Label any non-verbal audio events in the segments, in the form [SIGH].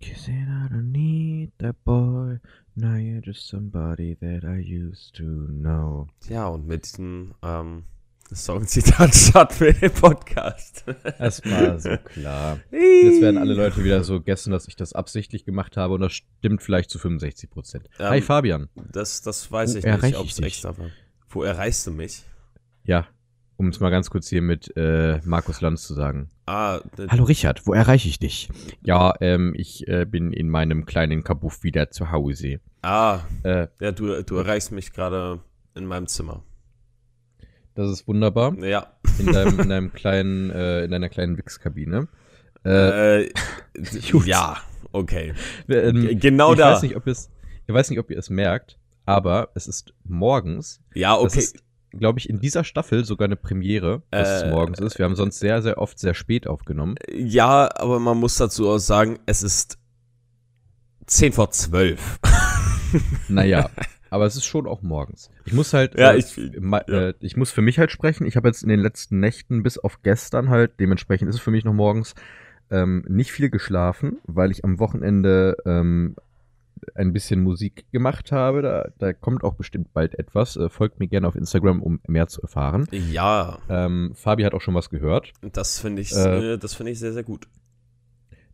Kissing, I don't need that boy. Now you're just somebody that I used to know. Ja, und mit diesem ähm, Songzitat [LAUGHS] starten wir den Podcast. Es war so klar. Jetzt werden alle Leute wieder so gessen, dass ich das absichtlich gemacht habe und das stimmt vielleicht zu 65 Prozent. Ähm, Hi Fabian. Das, das weiß Wo ich nicht, ob ich es extra war. Wo erreichst du mich? Ja, um es mal ganz kurz hier mit äh, Markus Lanz zu sagen. Ah, Hallo Richard, wo erreiche ich dich? Ja, ähm, ich äh, bin in meinem kleinen Kabuff wieder zu Hause. ah Äh, ja, du, du erreichst mich gerade in meinem Zimmer. Das ist wunderbar. Ja. In deinem, in deinem kleinen, äh, in deiner kleinen Wichskabine. Äh, Äh, ja, okay. ähm, genau ich da. Weiß nicht, ob ihr es, ich weiß nicht, ob ihr es merkt, aber es ist morgens. Ja, okay. ist, glaube ich, in dieser Staffel sogar eine Premiere, dass Äh, es morgens ist. Wir haben sonst sehr, sehr oft sehr spät aufgenommen. Ja, aber man muss dazu auch sagen, es ist 10 vor 12. Naja, [LAUGHS] aber es ist schon auch morgens. Ich muss halt, Ja, äh, ich- äh, ich muss für mich halt sprechen. Ich habe jetzt in den letzten Nächten bis auf gestern halt, dementsprechend ist es für mich noch morgens, ähm, nicht viel geschlafen, weil ich am Wochenende ähm, ein bisschen Musik gemacht habe. Da, da kommt auch bestimmt bald etwas. Äh, folgt mir gerne auf Instagram, um mehr zu erfahren. Ja, Ähm, Fabi hat auch schon was gehört. das finde ich, Äh, äh, das finde ich sehr, sehr gut.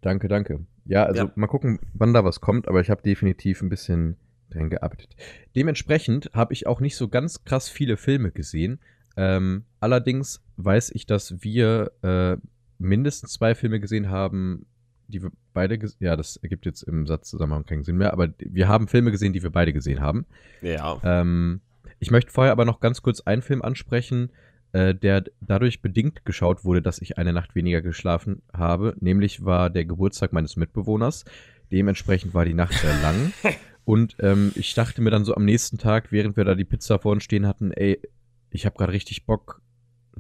Danke, danke. Ja, also Ja. mal gucken, wann da was kommt, aber ich habe definitiv ein bisschen dran gearbeitet. Dementsprechend habe ich auch nicht so ganz krass viele Filme gesehen. Ähm, allerdings weiß ich, dass wir äh, mindestens zwei Filme gesehen haben, die wir beide gesehen Ja, das ergibt jetzt im Satzzusammenhang keinen Sinn mehr, aber wir haben Filme gesehen, die wir beide gesehen haben. Ja. Ähm, ich möchte vorher aber noch ganz kurz einen Film ansprechen, äh, der dadurch bedingt geschaut wurde, dass ich eine Nacht weniger geschlafen habe. Nämlich war der Geburtstag meines Mitbewohners. Dementsprechend war die Nacht sehr lang. [LAUGHS] Und ähm, ich dachte mir dann so am nächsten Tag, während wir da die Pizza vor uns stehen hatten, ey, ich habe gerade richtig Bock,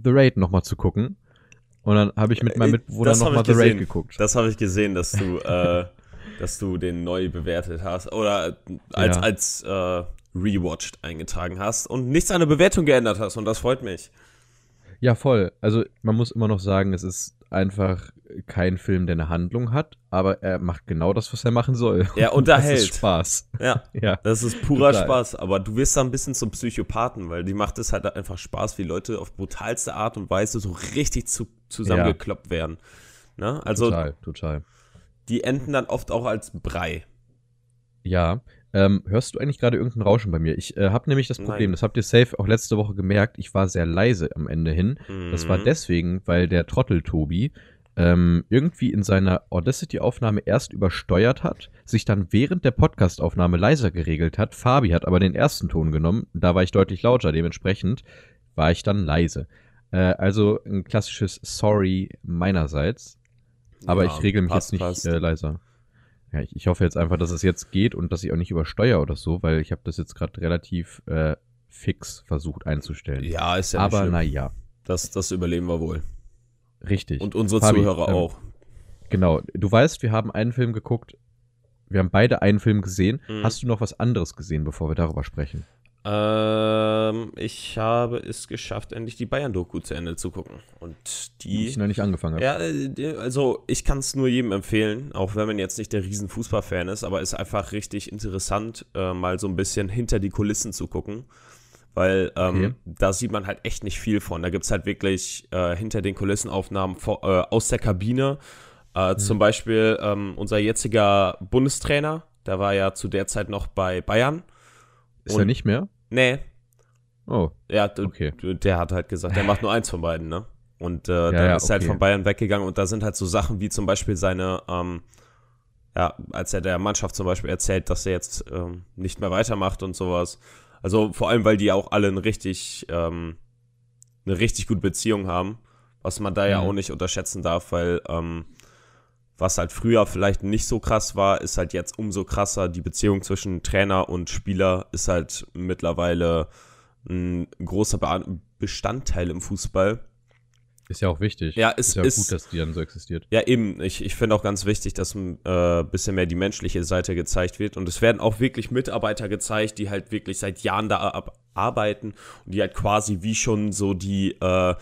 The Raid nochmal zu gucken. Und dann habe ich mit meinem Äh, Mitbewohner nochmal The Raid geguckt. Das habe ich gesehen, dass du, äh, [LAUGHS] dass du den neu bewertet hast oder als, Ja. als äh, rewatched eingetragen hast und nichts an der Bewertung geändert hast und das freut mich. Ja, voll. Also man muss immer noch sagen, es ist einfach kein Film, der eine Handlung hat, aber er macht genau das, was er machen soll. Er [LAUGHS] Das unterhält. ist Spaß. Ja, [LAUGHS] Ja. das ist purer Total. Spaß, aber du wirst da ein bisschen zum Psychopathen, weil die macht es halt einfach Spaß, wie Leute auf brutalste Art und Weise so richtig zu, zusammengekloppt werden. Ne? Also total, total. die enden dann oft auch als Brei. Ja. Ähm, hörst du eigentlich gerade irgendein Rauschen bei mir? Ich äh, habe nämlich das Problem, Nein. das habt ihr safe auch letzte Woche gemerkt, ich war sehr leise am Ende hin. Das war Mhm. deswegen, weil der Trottel Tobi ähm, irgendwie in seiner Audacity-Aufnahme erst übersteuert hat, sich dann während der Podcast-Aufnahme leiser geregelt hat. Fabi hat aber den ersten Ton genommen, da war ich deutlich lauter, dementsprechend war ich dann leise. Äh, also ein klassisches Sorry meinerseits, aber Ja, ich regel mich passt, jetzt nicht äh, leiser. Ja, ich, ich hoffe jetzt einfach, dass es jetzt geht und dass ich auch nicht übersteuere oder so, weil ich habe das jetzt gerade relativ äh, fix versucht einzustellen. Ja, ist ja nicht aber schlimm. naja, Das, das überleben wir wohl. richtig. Und unsere Fabi, Zuhörer ähm, auch. Genau, du weißt, wir haben einen Film geguckt. Wir haben beide einen Film gesehen. Mhm. Hast du noch was anderes gesehen, bevor wir darüber sprechen? Ähm, ich habe es geschafft, endlich die Bayern-Doku zu Ende zu gucken. Und Die ich noch nicht angefangen habe. Ja, äh, also ich kann es nur jedem empfehlen, auch wenn man jetzt nicht der riesen Fußballfan ist, aber ist einfach richtig interessant, äh, mal so ein bisschen hinter die Kulissen zu gucken. Weil ähm, Okay. da sieht man halt echt nicht viel von. Da gibt es halt wirklich äh, hinter den Kulissenaufnahmen vor, äh, aus der Kabine. Äh, Zum Beispiel ähm, unser jetziger Bundestrainer, der war ja zu der Zeit noch bei Bayern. Ist er und- nicht mehr? Nee, Oh, ja, Okay. der hat halt gesagt, der macht nur eins von beiden, ne? Und äh, dann ja, ist er halt von Bayern weggegangen und da sind halt so Sachen wie zum Beispiel seine, ähm, ja, als er der Mannschaft zum Beispiel erzählt, dass er jetzt ähm, nicht mehr weitermacht und sowas. Also vor allem, weil die auch alle ein richtig, ähm, eine richtig gute Beziehung haben, was man da ja Mhm. auch nicht unterschätzen darf, weil ähm, was halt früher vielleicht nicht so krass war, ist halt jetzt umso krasser. Die Beziehung zwischen Trainer und Spieler ist halt mittlerweile ein großer Be Bestandteil im Fußball. Ist ja auch wichtig. Ja, es ist ja ist- gut, dass die dann so existiert. Ja, eben. Ich, ich finde auch ganz wichtig, dass ein äh, bisschen mehr die menschliche Seite gezeigt wird. Und es werden auch wirklich Mitarbeiter gezeigt, die halt wirklich seit Jahren da arbeiten und die halt quasi wie schon so die, äh,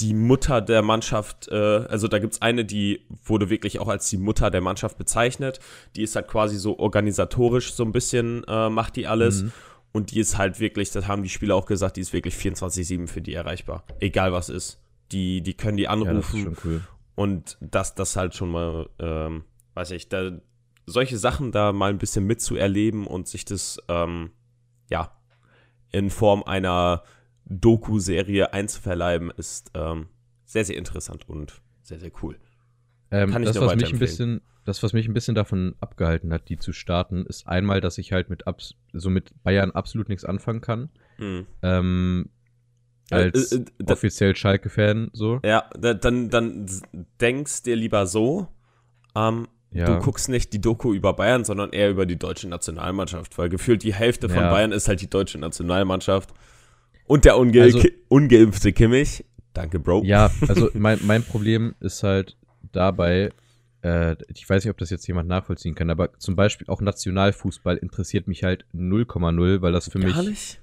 die Mutter der Mannschaft, äh, also da gibt's eine, die wurde wirklich auch als die Mutter der Mannschaft bezeichnet. Die ist halt quasi so organisatorisch so ein bisschen, äh, macht die alles. Mhm. Und die ist halt wirklich, das haben die Spieler auch gesagt, die ist wirklich 24-7 für die erreichbar. Egal was ist. Die, die können die Ja, das anrufen. cool. Und das, das halt schon mal, ähm, weiß ich, da, solche Sachen da mal ein bisschen mitzuerleben und sich das, ähm, ja, in Form einer Doku-Serie einzuverleiben, ist ähm, sehr, sehr interessant und sehr, sehr cool. Ähm, Kann ich das, was mich ein bisschen, das, was mich ein bisschen davon abgehalten hat, die zu starten, ist einmal, dass ich halt mit abs so mit Bayern absolut nichts anfangen kann. Mhm. Ähm, als Äh, äh, da- offiziell Schalke-Fan so. Ja, da, dann, dann denkst dir lieber so, ähm, Ja. du guckst nicht die Doku über Bayern, sondern eher über die deutsche Nationalmannschaft, weil gefühlt die Hälfte von Ja. Bayern ist halt die deutsche Nationalmannschaft. Und der unge Also- ungeimpfte Kimmich. Danke, Bro. Ja, [LAUGHS] also mein, mein Problem ist halt dabei, äh, ich weiß nicht, ob das jetzt jemand nachvollziehen kann, aber zum Beispiel auch Nationalfußball interessiert mich halt 0,0, weil das für mich Gar nicht?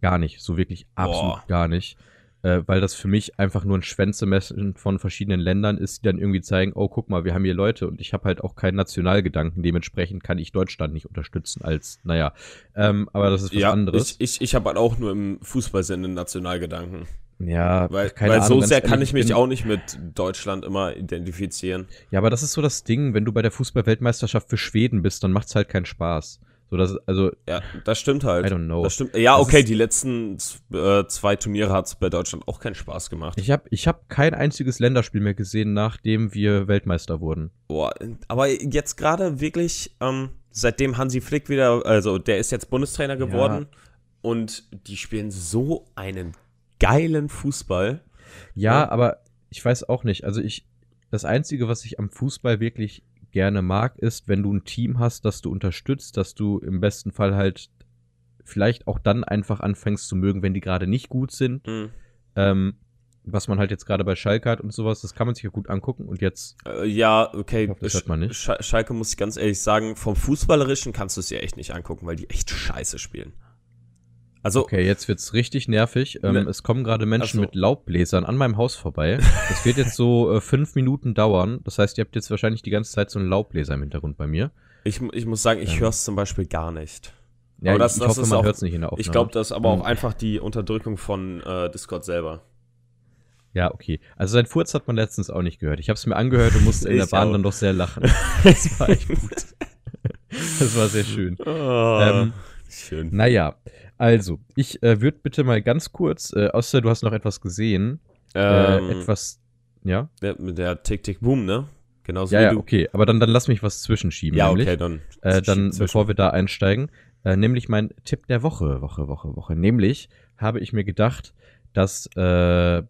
gar nicht, so wirklich absolut Boah. gar nicht. Äh, weil das für mich einfach nur ein Schwänzemessen von verschiedenen Ländern ist, die dann irgendwie zeigen, oh, guck mal, wir haben hier Leute und ich habe halt auch keinen Nationalgedanken, dementsprechend kann ich Deutschland nicht unterstützen als, naja, ähm, aber das ist was Ja, anderes. ich, ich, ich habe halt auch nur im Fußballsinne Nationalgedanken. ja, Weil, keine weil Ahnung, so sehr kann ich mich auch nicht mit Deutschland immer identifizieren. Ja, aber das ist so das Ding, wenn du bei der Fußball-Weltmeisterschaft für Schweden bist, dann macht's halt keinen Spaß. So, das, also, Ja, das stimmt halt. I don't know. Das stimmt. Ja, Das okay, die letzten äh, zwei Turniere hat's bei Deutschland auch keinen Spaß gemacht. ich habe ich hab kein einziges Länderspiel mehr gesehen, nachdem wir Weltmeister wurden. Boah, aber jetzt gerade wirklich, ähm, seitdem Hansi Flick wieder, also der ist jetzt Bundestrainer geworden und die spielen so einen geilen Fußball. Ja, Ja. aber ich weiß auch nicht. Also ich, das Einzige, was ich am Fußball wirklich gerne mag, ist, wenn du ein Team hast, das du unterstützt, dass du im besten Fall halt vielleicht auch dann einfach anfängst zu mögen, wenn die gerade nicht gut sind. Mhm. Ähm, was man halt jetzt gerade bei Schalke hat und sowas, das kann man sich ja gut angucken. Und jetzt, Äh, ja, okay. Hoffe, das hört man nicht. Sch Schalke muss ich ganz ehrlich sagen, vom Fußballerischen kannst du es dir echt nicht angucken, weil die echt scheiße spielen. Also, okay, jetzt wird's richtig nervig. Ähm, Ne. Es kommen gerade Menschen Ach so. mit Laubbläsern an meinem Haus vorbei. Das wird jetzt so äh, fünf Minuten dauern. Das heißt, ihr habt jetzt wahrscheinlich die ganze Zeit so einen Laubbläser im Hintergrund bei mir. ich, ich muss sagen, ich Ähm. höre es zum Beispiel gar nicht. Ja, Aber das- ich das hoffe, man auch- hört's nicht in der Aufnahme. Ich glaube, das ist aber auch Hm. einfach die Unterdrückung von äh, Discord selber. Ja, okay. Also sein Furz hat man letztens auch nicht gehört. Ich habe es mir angehört und musste in [LAUGHS] der Ich Bahn auch. dann doch sehr lachen. [LAUGHS] Das war echt gut. Das war sehr schön. Ähm, schön. Naja, also, ich äh, würde bitte mal ganz kurz, äh, außer du hast noch etwas gesehen, Ähm, äh, etwas, ja? der, mit der Tick-Tick-Boom, ne? Genauso Ja, wie ja, du. okay. Aber dann, dann lass mich was zwischenschieben. Ja, nämlich. okay, dann. Äh, dann, zwischen- bevor wir da einsteigen, äh, nämlich mein Tipp der Woche, Woche, Woche, Woche. Nämlich habe ich mir gedacht, dass äh,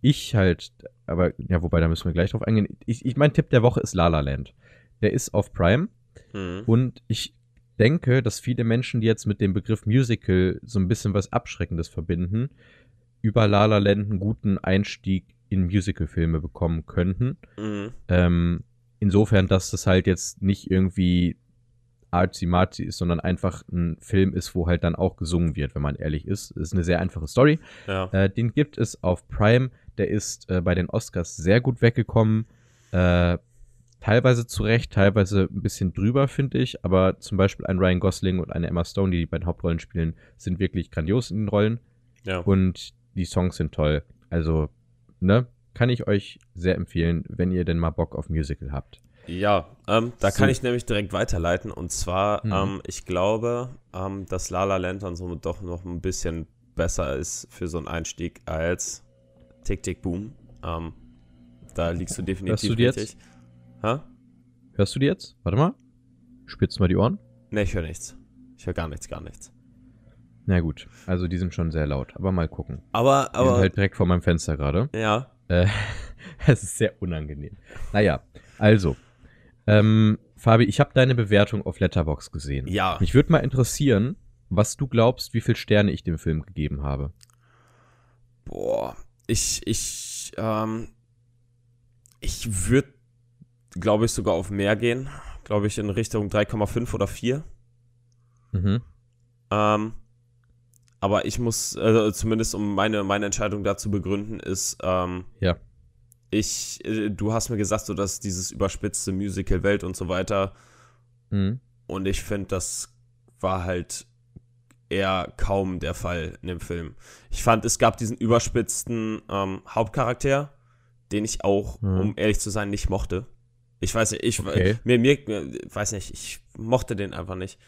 ich halt, aber ja, wobei, da müssen wir gleich drauf eingehen. Ich, ich mein Tipp der Woche ist La La Land. Der ist auf Prime Mhm. und ich denke, dass viele Menschen, die jetzt mit dem Begriff Musical so ein bisschen was Abschreckendes verbinden, über La La Land einen guten Einstieg in Musicalfilme bekommen könnten. Mhm. Ähm, insofern, dass das halt jetzt nicht irgendwie artsy-martsy ist, sondern einfach ein Film ist, wo halt dann auch gesungen wird, wenn man ehrlich ist. Das ist eine sehr einfache Story. Ja. Äh, den gibt es auf Prime. Der ist äh, bei den Oscars sehr gut weggekommen. Äh, teilweise zu Recht, teilweise ein bisschen drüber, finde ich. Aber zum Beispiel ein Ryan Gosling und eine Emma Stone, die die beiden Hauptrollen spielen, sind wirklich grandios in den Rollen. ja. Und die Songs sind toll. Also, ne? Kann ich euch sehr empfehlen, wenn ihr denn mal Bock auf Musical habt. Ja, ähm, da So. kann ich nämlich direkt weiterleiten. Und zwar, Mhm. ähm, ich glaube, ähm, dass La La Land dann somit doch noch ein bisschen besser ist für so einen Einstieg als Tick Tick Boom. Ähm, da liegst du definitiv du die jetzt? Hä? Hörst du die jetzt? Warte mal. Spitz mal die Ohren. Ne, ich höre nichts. Ich höre gar nichts, gar nichts. Na gut, also die sind schon sehr laut, aber mal gucken. Aber, Die sind aber, halt direkt vor meinem Fenster gerade. ja. Äh, [LAUGHS] Es ist sehr unangenehm. Naja, also. Ähm, Fabi, ich habe deine Bewertung auf Letterbox gesehen. Ja. Mich würde mal interessieren, was du glaubst, wie viele Sterne ich dem Film gegeben habe. Boah. ich, ich, ähm, ich würde, glaube ich, sogar auf mehr gehen. Glaube ich, in Richtung 3,5 oder 4. Mhm. Ähm, aber ich muss, also zumindest um meine, meine Entscheidung dazu begründen, ist, ähm, Ja. ich, äh, du hast mir gesagt, so dass dieses überspitzte Musical-Welt und so weiter. Mhm. Und ich finde, das war halt eher kaum der Fall in dem Film. Ich fand, es gab diesen überspitzten ähm, Hauptcharakter, den ich auch, Mhm. um ehrlich zu sein, nicht mochte. Ich weiß nicht, ich Okay. mir, mir, weiß nicht, ich mochte den einfach nicht.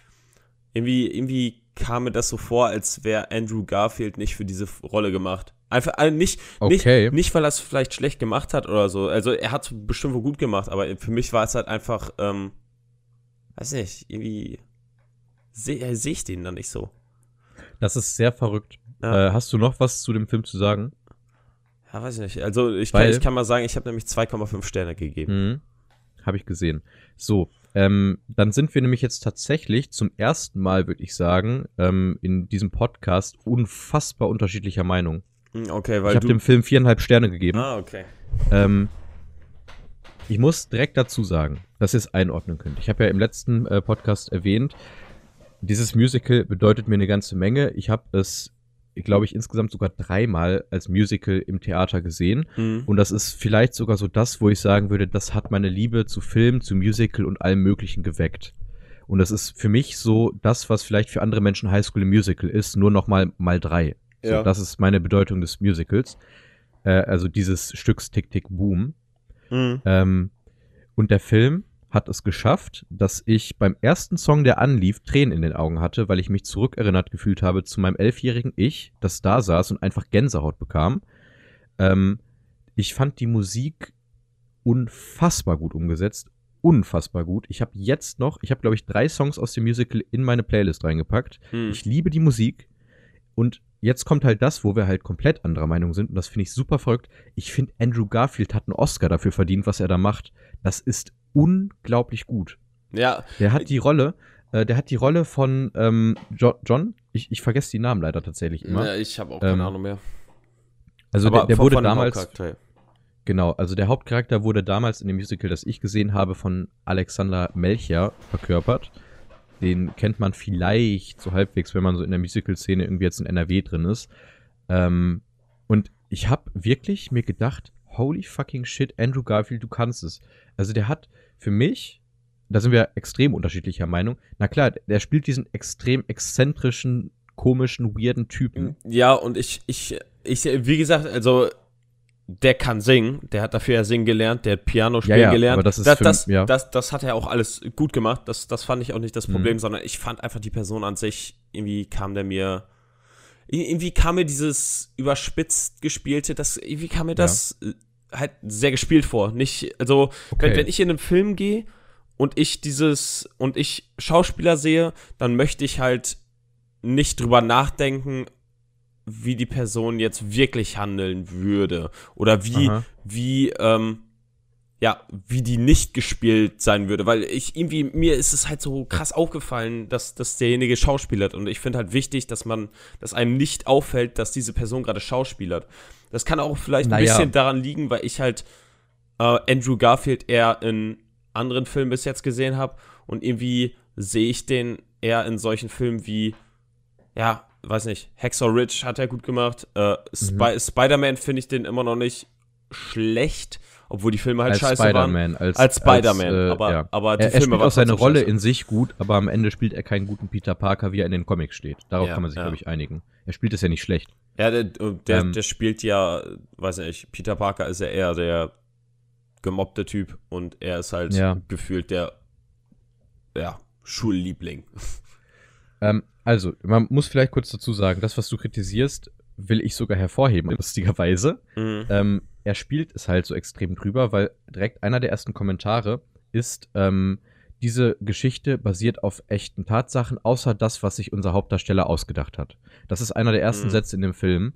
Irgendwie, irgendwie kam mir das so vor, als wäre Andrew Garfield nicht für diese Rolle gemacht. Einfach also nicht, Okay. nicht, nicht, weil er es vielleicht schlecht gemacht hat oder so. Also er hat bestimmt wohl gut gemacht, aber für mich war es halt einfach, ähm, weiß nicht, irgendwie sehe seh ich den dann nicht so. Das ist sehr verrückt. Ja. Äh, hast du noch was zu dem Film zu sagen? Ja, weiß ich nicht. Also ich kann, Weil- ich kann mal sagen, ich habe nämlich 2,5 Sterne gegeben. Habe ich gesehen. So, ähm, dann sind wir nämlich jetzt tatsächlich zum ersten Mal, würde ich sagen, ähm, in diesem Podcast unfassbar unterschiedlicher Meinung. Hm, Okay, Ich weil habe du. dem Film viereinhalb Sterne gegeben. ah, okay. Ähm, ich muss direkt dazu sagen, dass ihr es einordnen könnt. Ich habe ja im letzten äh, Podcast erwähnt, dieses Musical bedeutet mir eine ganze Menge. Ich habe es, glaube ich, insgesamt sogar dreimal als Musical im Theater gesehen. Hm. Und das ist vielleicht sogar so das, wo ich sagen würde, das hat meine Liebe zu Film, zu Musical und allem Möglichen geweckt. Und das ist für mich so das, was vielleicht für andere Menschen High School Musical ist, nur noch mal mal drei. So, Ja. Das ist meine Bedeutung des Musicals. Äh, also dieses Stücks Tick Tick Boom. Hm. Ähm, und der Film hat es geschafft, dass ich beim ersten Song, der anlief, Tränen in den Augen hatte, weil ich mich zurückerinnert gefühlt habe zu meinem elfjährigen Ich, das da saß und einfach Gänsehaut bekam. Ähm, ich fand die Musik unfassbar gut umgesetzt. Unfassbar gut. Ich habe jetzt noch, ich habe glaube ich drei Songs aus dem Musical in meine Playlist reingepackt. Hm. Ich liebe die Musik. Und jetzt kommt halt das, wo wir halt komplett anderer Meinung sind. Und das finde ich super verrückt. Ich finde, Andrew Garfield hat einen Oscar dafür verdient, was er da macht. Das ist unglaublich gut. Ja, Der hat die Rolle, äh, der hat die Rolle von ähm, jo John. Ich, ich vergesse die Namen leider tatsächlich immer. ja, ich habe auch keine Ähm, Ahnung mehr. also der, der von- wurde von damals, Hauptcharakter. genau, also der Hauptcharakter wurde damals in dem Musical, das ich gesehen habe, von Alexander Melcher verkörpert. Den kennt man vielleicht so halbwegs, wenn man so in der Musical-Szene irgendwie jetzt in NRW drin ist. Ähm, und ich habe wirklich mir gedacht, holy fucking shit, Andrew Garfield, du kannst es. Also der hat für mich, da sind wir extrem unterschiedlicher Meinung. Na klar, der spielt diesen extrem exzentrischen, komischen, weirden Typen. Ja, und ich, ich, ich, wie gesagt, also der kann singen, der hat dafür ja singen gelernt, der hat Piano spielen Ja, ja, gelernt. aber das ist das, für- das, ja. das, das hat er auch alles gut gemacht. Das, das fand ich auch nicht das Mhm. Problem, sondern ich fand einfach die Person an sich, irgendwie kam der mir, irgendwie kam mir dieses überspitzt gespielte, das, irgendwie kam mir das äh, halt sehr gespielt vor. Nicht, also, wenn, Okay. wenn ich in einen Film gehe und ich dieses, und ich Schauspieler sehe, dann möchte ich halt nicht drüber nachdenken, wie die Person jetzt wirklich handeln würde. Oder wie, Aha. wie, ähm, ja, wie die nicht gespielt sein würde. Weil ich irgendwie, mir ist es halt so krass aufgefallen, dass, dass derjenige schauspielert. Und ich finde halt wichtig, dass man, dass einem nicht auffällt, dass diese Person gerade schauspielert. Das kann auch vielleicht ein Naja. bisschen daran liegen, weil ich halt äh, Andrew Garfield eher in anderen Filmen bis jetzt gesehen habe. Und irgendwie sehe ich den eher in solchen Filmen wie, ja, weiß nicht, Hacksaw Ridge hat er gut gemacht. Äh, Spi Spider-Man finde ich den immer noch nicht schlecht, obwohl die Filme halt als scheiße waren. Spider-Man. Als, Als Spider-Man, äh, aber, ja. aber die Er, er Filme spielt auch seine Rolle scheiße. in sich gut, aber am Ende spielt er keinen guten Peter Parker, wie er in den Comics steht. Darauf Ja, kann man sich, ja. glaube ich, einigen. Er spielt es ja nicht schlecht. Ja, der, der, Ähm. der spielt ja, weiß nicht, Peter Parker ist ja eher der gemobbte Typ und er ist halt Ja. gefühlt der, ja, Schulliebling. Ähm, also, man muss vielleicht kurz dazu sagen, das, was du kritisierst, will ich sogar hervorheben, lustigerweise. Mhm. Ähm, er spielt es halt so extrem drüber, weil direkt einer der ersten Kommentare ist, ähm, diese Geschichte basiert auf echten Tatsachen, außer das, was sich unser Hauptdarsteller ausgedacht hat. Das ist einer der ersten Mhm. Sätze in dem Film.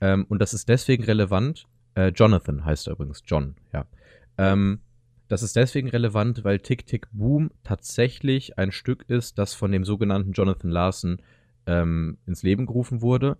Ähm, und das ist deswegen relevant. Äh, Jonathan heißt er übrigens, John, ja. Ähm, das ist deswegen relevant, weil Tick Tick Boom tatsächlich ein Stück ist, das von dem sogenannten Jonathan Larson ähm, ins Leben gerufen wurde.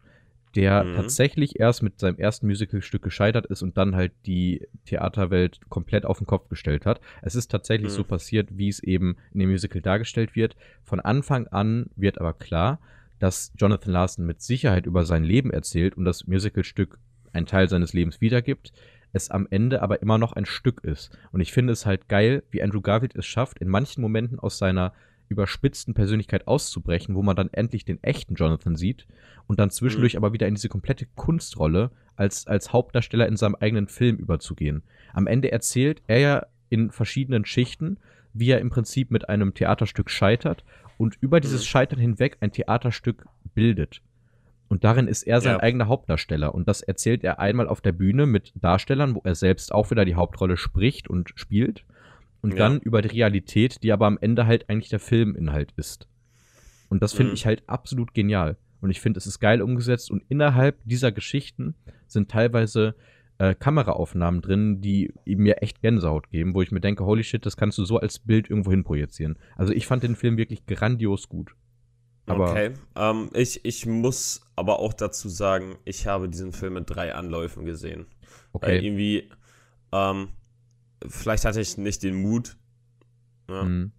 Der Mhm. tatsächlich erst mit seinem ersten Musicalstück gescheitert ist und dann halt die Theaterwelt komplett auf den Kopf gestellt hat. Es ist tatsächlich Mhm. so passiert, wie es eben in dem Musical dargestellt wird. Von Anfang an wird aber klar, dass Jonathan Larson mit Sicherheit über sein Leben erzählt und das Musicalstück einen Teil seines Lebens wiedergibt, es am Ende aber immer noch ein Stück ist. Und ich finde es halt geil, wie Andrew Garfield es schafft, in manchen Momenten aus seiner überspitzten Persönlichkeit auszubrechen, wo man dann endlich den echten Jonathan sieht und dann zwischendurch aber wieder in diese komplette Kunstrolle als, als Hauptdarsteller in seinem eigenen Film überzugehen. Am Ende erzählt er ja in verschiedenen Schichten, wie er im Prinzip mit einem Theaterstück scheitert und über dieses Mhm. Scheitern hinweg ein Theaterstück bildet. Und darin ist er sein Ja. eigener Hauptdarsteller. Und das erzählt er einmal auf der Bühne mit Darstellern, wo er selbst auch wieder die Hauptrolle spricht und spielt. Und Ja. dann über die Realität, die aber am Ende halt eigentlich der Filminhalt ist. Und das finde Mhm. ich halt absolut genial. Und ich finde, es ist geil umgesetzt. Und innerhalb dieser Geschichten sind teilweise äh, Kameraaufnahmen drin, die mir echt Gänsehaut geben, wo ich mir denke, holy shit, das kannst du so als Bild irgendwo hin projizieren. Also ich fand den Film wirklich grandios gut. Aber okay. Ähm, ich, ich muss aber auch dazu sagen, ich habe diesen Film mit drei Anläufen gesehen. Weil okay. irgendwie, ähm, vielleicht hatte ich nicht den Mut, ne, Mhm.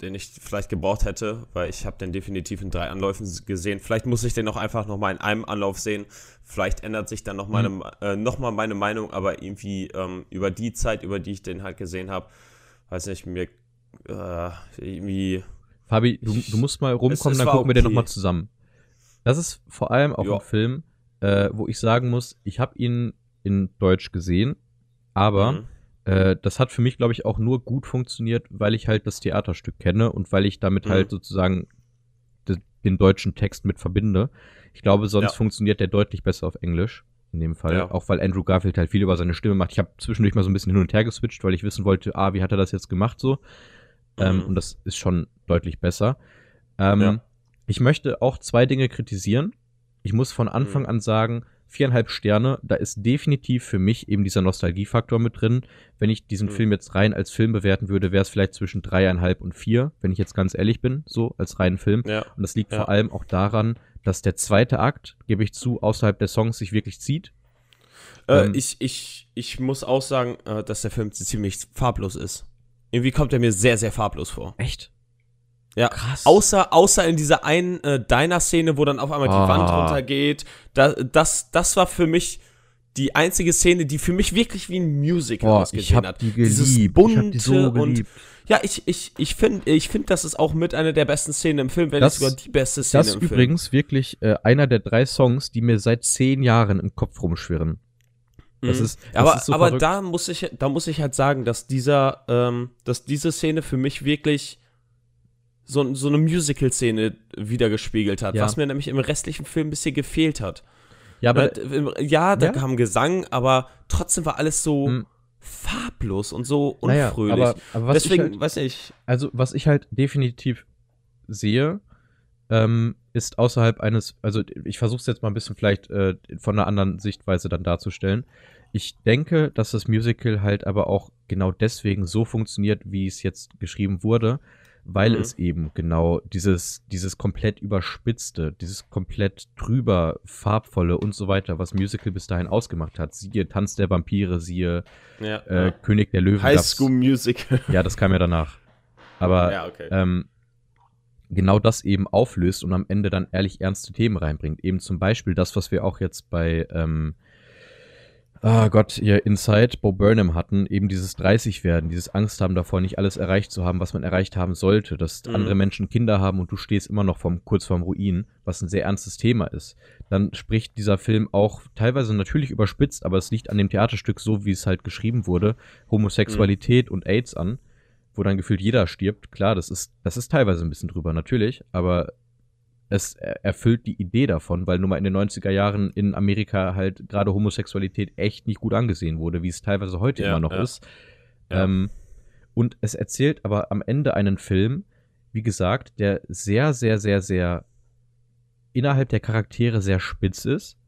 den ich vielleicht gebraucht hätte, weil ich habe den definitiv in drei Anläufen gesehen. Vielleicht muss ich den auch einfach noch mal in einem Anlauf sehen. Vielleicht ändert sich dann noch, meine, Mhm. äh, noch mal meine Meinung, aber irgendwie ähm, über die Zeit, über die ich den halt gesehen habe, weiß nicht, mir äh, irgendwie Fabi, du, du musst mal rumkommen, es dann gucken wir den okay. nochmal zusammen. Das ist vor allem auch Ja. ein Film, äh, wo ich sagen muss, ich habe ihn in Deutsch gesehen, aber Mhm. Äh, das hat für mich, glaube ich, auch nur gut funktioniert, weil ich halt das Theaterstück kenne und weil ich damit Mhm. halt sozusagen de, den deutschen Text mit verbinde. Ich glaube, sonst Ja. funktioniert der deutlich besser auf Englisch. In dem Fall. Ja. Auch weil Andrew Garfield halt viel über seine Stimme macht. Ich habe zwischendurch mal so ein bisschen hin und her geswitcht, weil ich wissen wollte, ah, wie hat er das jetzt gemacht so. Ähm, Mhm. und das ist schon deutlich besser. Ähm, Ja. Ich möchte auch zwei Dinge kritisieren. Ich muss von Anfang Mhm. an sagen, viereinhalb Sterne, da ist definitiv für mich eben dieser Nostalgiefaktor mit drin. Wenn ich diesen Mhm. Film jetzt rein als Film bewerten würde, wäre es vielleicht zwischen dreieinhalb und vier, wenn ich jetzt ganz ehrlich bin, so als reinen Film. Ja. Und das liegt Ja. vor allem auch daran, dass der zweite Akt, gebe ich zu, außerhalb der Songs sich wirklich zieht. Äh, Ähm, ich, ich, ich muss auch sagen, äh, dass der Film ziemlich farblos ist. Irgendwie kommt er mir sehr, sehr farblos vor. Echt? Ja. Krass. Außer, außer in dieser einen äh, Diner-Szene, wo dann auf einmal die Ah. Wand runtergeht. Da, das, das war für mich die einzige Szene, die für mich wirklich wie ein Musical Boah, ausgesehen ich hab hat. die Dieses geliebt. bunte ich hab die so und ja, ich, ich, ich finde, ich find, das ist auch mit einer der besten Szenen im Film, wenn Das- nicht sogar die beste Szene Das im ist übrigens wirklich äh, einer der drei Songs, die mir seit zehn Jahren im Kopf rumschwirren. Das Mhm. ist, das aber ist so aber verrückt. da muss ich da muss ich halt sagen, dass dieser ähm, dass diese Szene für mich wirklich so, so eine Musical-Szene wiedergespiegelt hat, Ja. was mir nämlich im restlichen Film ein bisschen gefehlt hat. ja, aber Äh, ja, da Ja? kam Gesang, aber trotzdem war alles so Hm. farblos und so naja, unfröhlich. aber, aber was Deswegen, ich halt, weiß ich, also was ich halt definitiv sehe, ähm, ist außerhalb eines, also ich versuche es jetzt mal ein bisschen vielleicht äh, von einer anderen Sichtweise dann darzustellen. Ich denke, dass das Musical halt aber auch genau deswegen so funktioniert, wie es jetzt geschrieben wurde, weil Mhm. es eben genau dieses, dieses komplett überspitzte, dieses komplett drüber, farbvolle und so weiter, was Musical bis dahin ausgemacht hat. Siehe Tanz der Vampire, siehe ja, äh, ja. König der Löwen. High School Musical. Ja, das kam ja danach. Aber ja, okay. ähm, genau das eben auflöst und am Ende dann ehrlich ernste Themen reinbringt. Eben zum Beispiel das, was wir auch jetzt bei, ähm, ah Gott, hier Inside Bo Burnham hatten, eben dieses 30 werden, dieses Angst haben davor, nicht alles erreicht zu haben, was man erreicht haben sollte, dass Mhm. andere Menschen Kinder haben und du stehst immer noch vom, kurz vorm Ruin, was ein sehr ernstes Thema ist. Dann spricht dieser Film auch teilweise natürlich überspitzt, aber es liegt an dem Theaterstück so, wie es halt geschrieben wurde, Homosexualität und AIDS an wo dann gefühlt jeder stirbt. Klar, das ist, das ist teilweise ein bisschen drüber, natürlich, aber es er- erfüllt die Idee davon, weil nun mal in den 90er Jahren in Amerika halt gerade Homosexualität echt nicht gut angesehen wurde, wie es teilweise heute Ja, immer noch ja. ist. Ja. Ähm, und es erzählt aber am Ende einen Film, wie gesagt, der sehr, sehr, sehr, sehr innerhalb der Charaktere sehr spitz ist,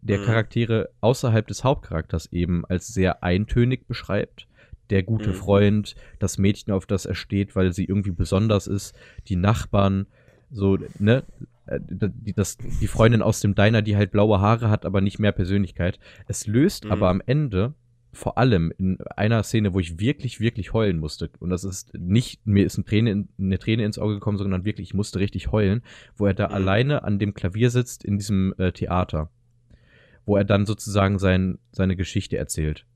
der Mhm. Charaktere außerhalb des Hauptcharakters eben als sehr eintönig beschreibt. Der gute Mhm. Freund, das Mädchen, auf das er steht, weil sie irgendwie besonders ist, die Nachbarn, so, ne? äh, die, das, die Freundin aus dem Diner, die halt blaue Haare hat, aber nicht mehr Persönlichkeit. Es löst Mhm. aber am Ende vor allem in einer Szene, wo ich wirklich, wirklich heulen musste. Und das ist nicht, mir ist eine Träne, in, eine Träne ins Auge gekommen, sondern wirklich, ich musste richtig heulen, wo er da Mhm. alleine an dem Klavier sitzt in diesem äh, Theater. Wo er dann sozusagen sein, seine Geschichte erzählt.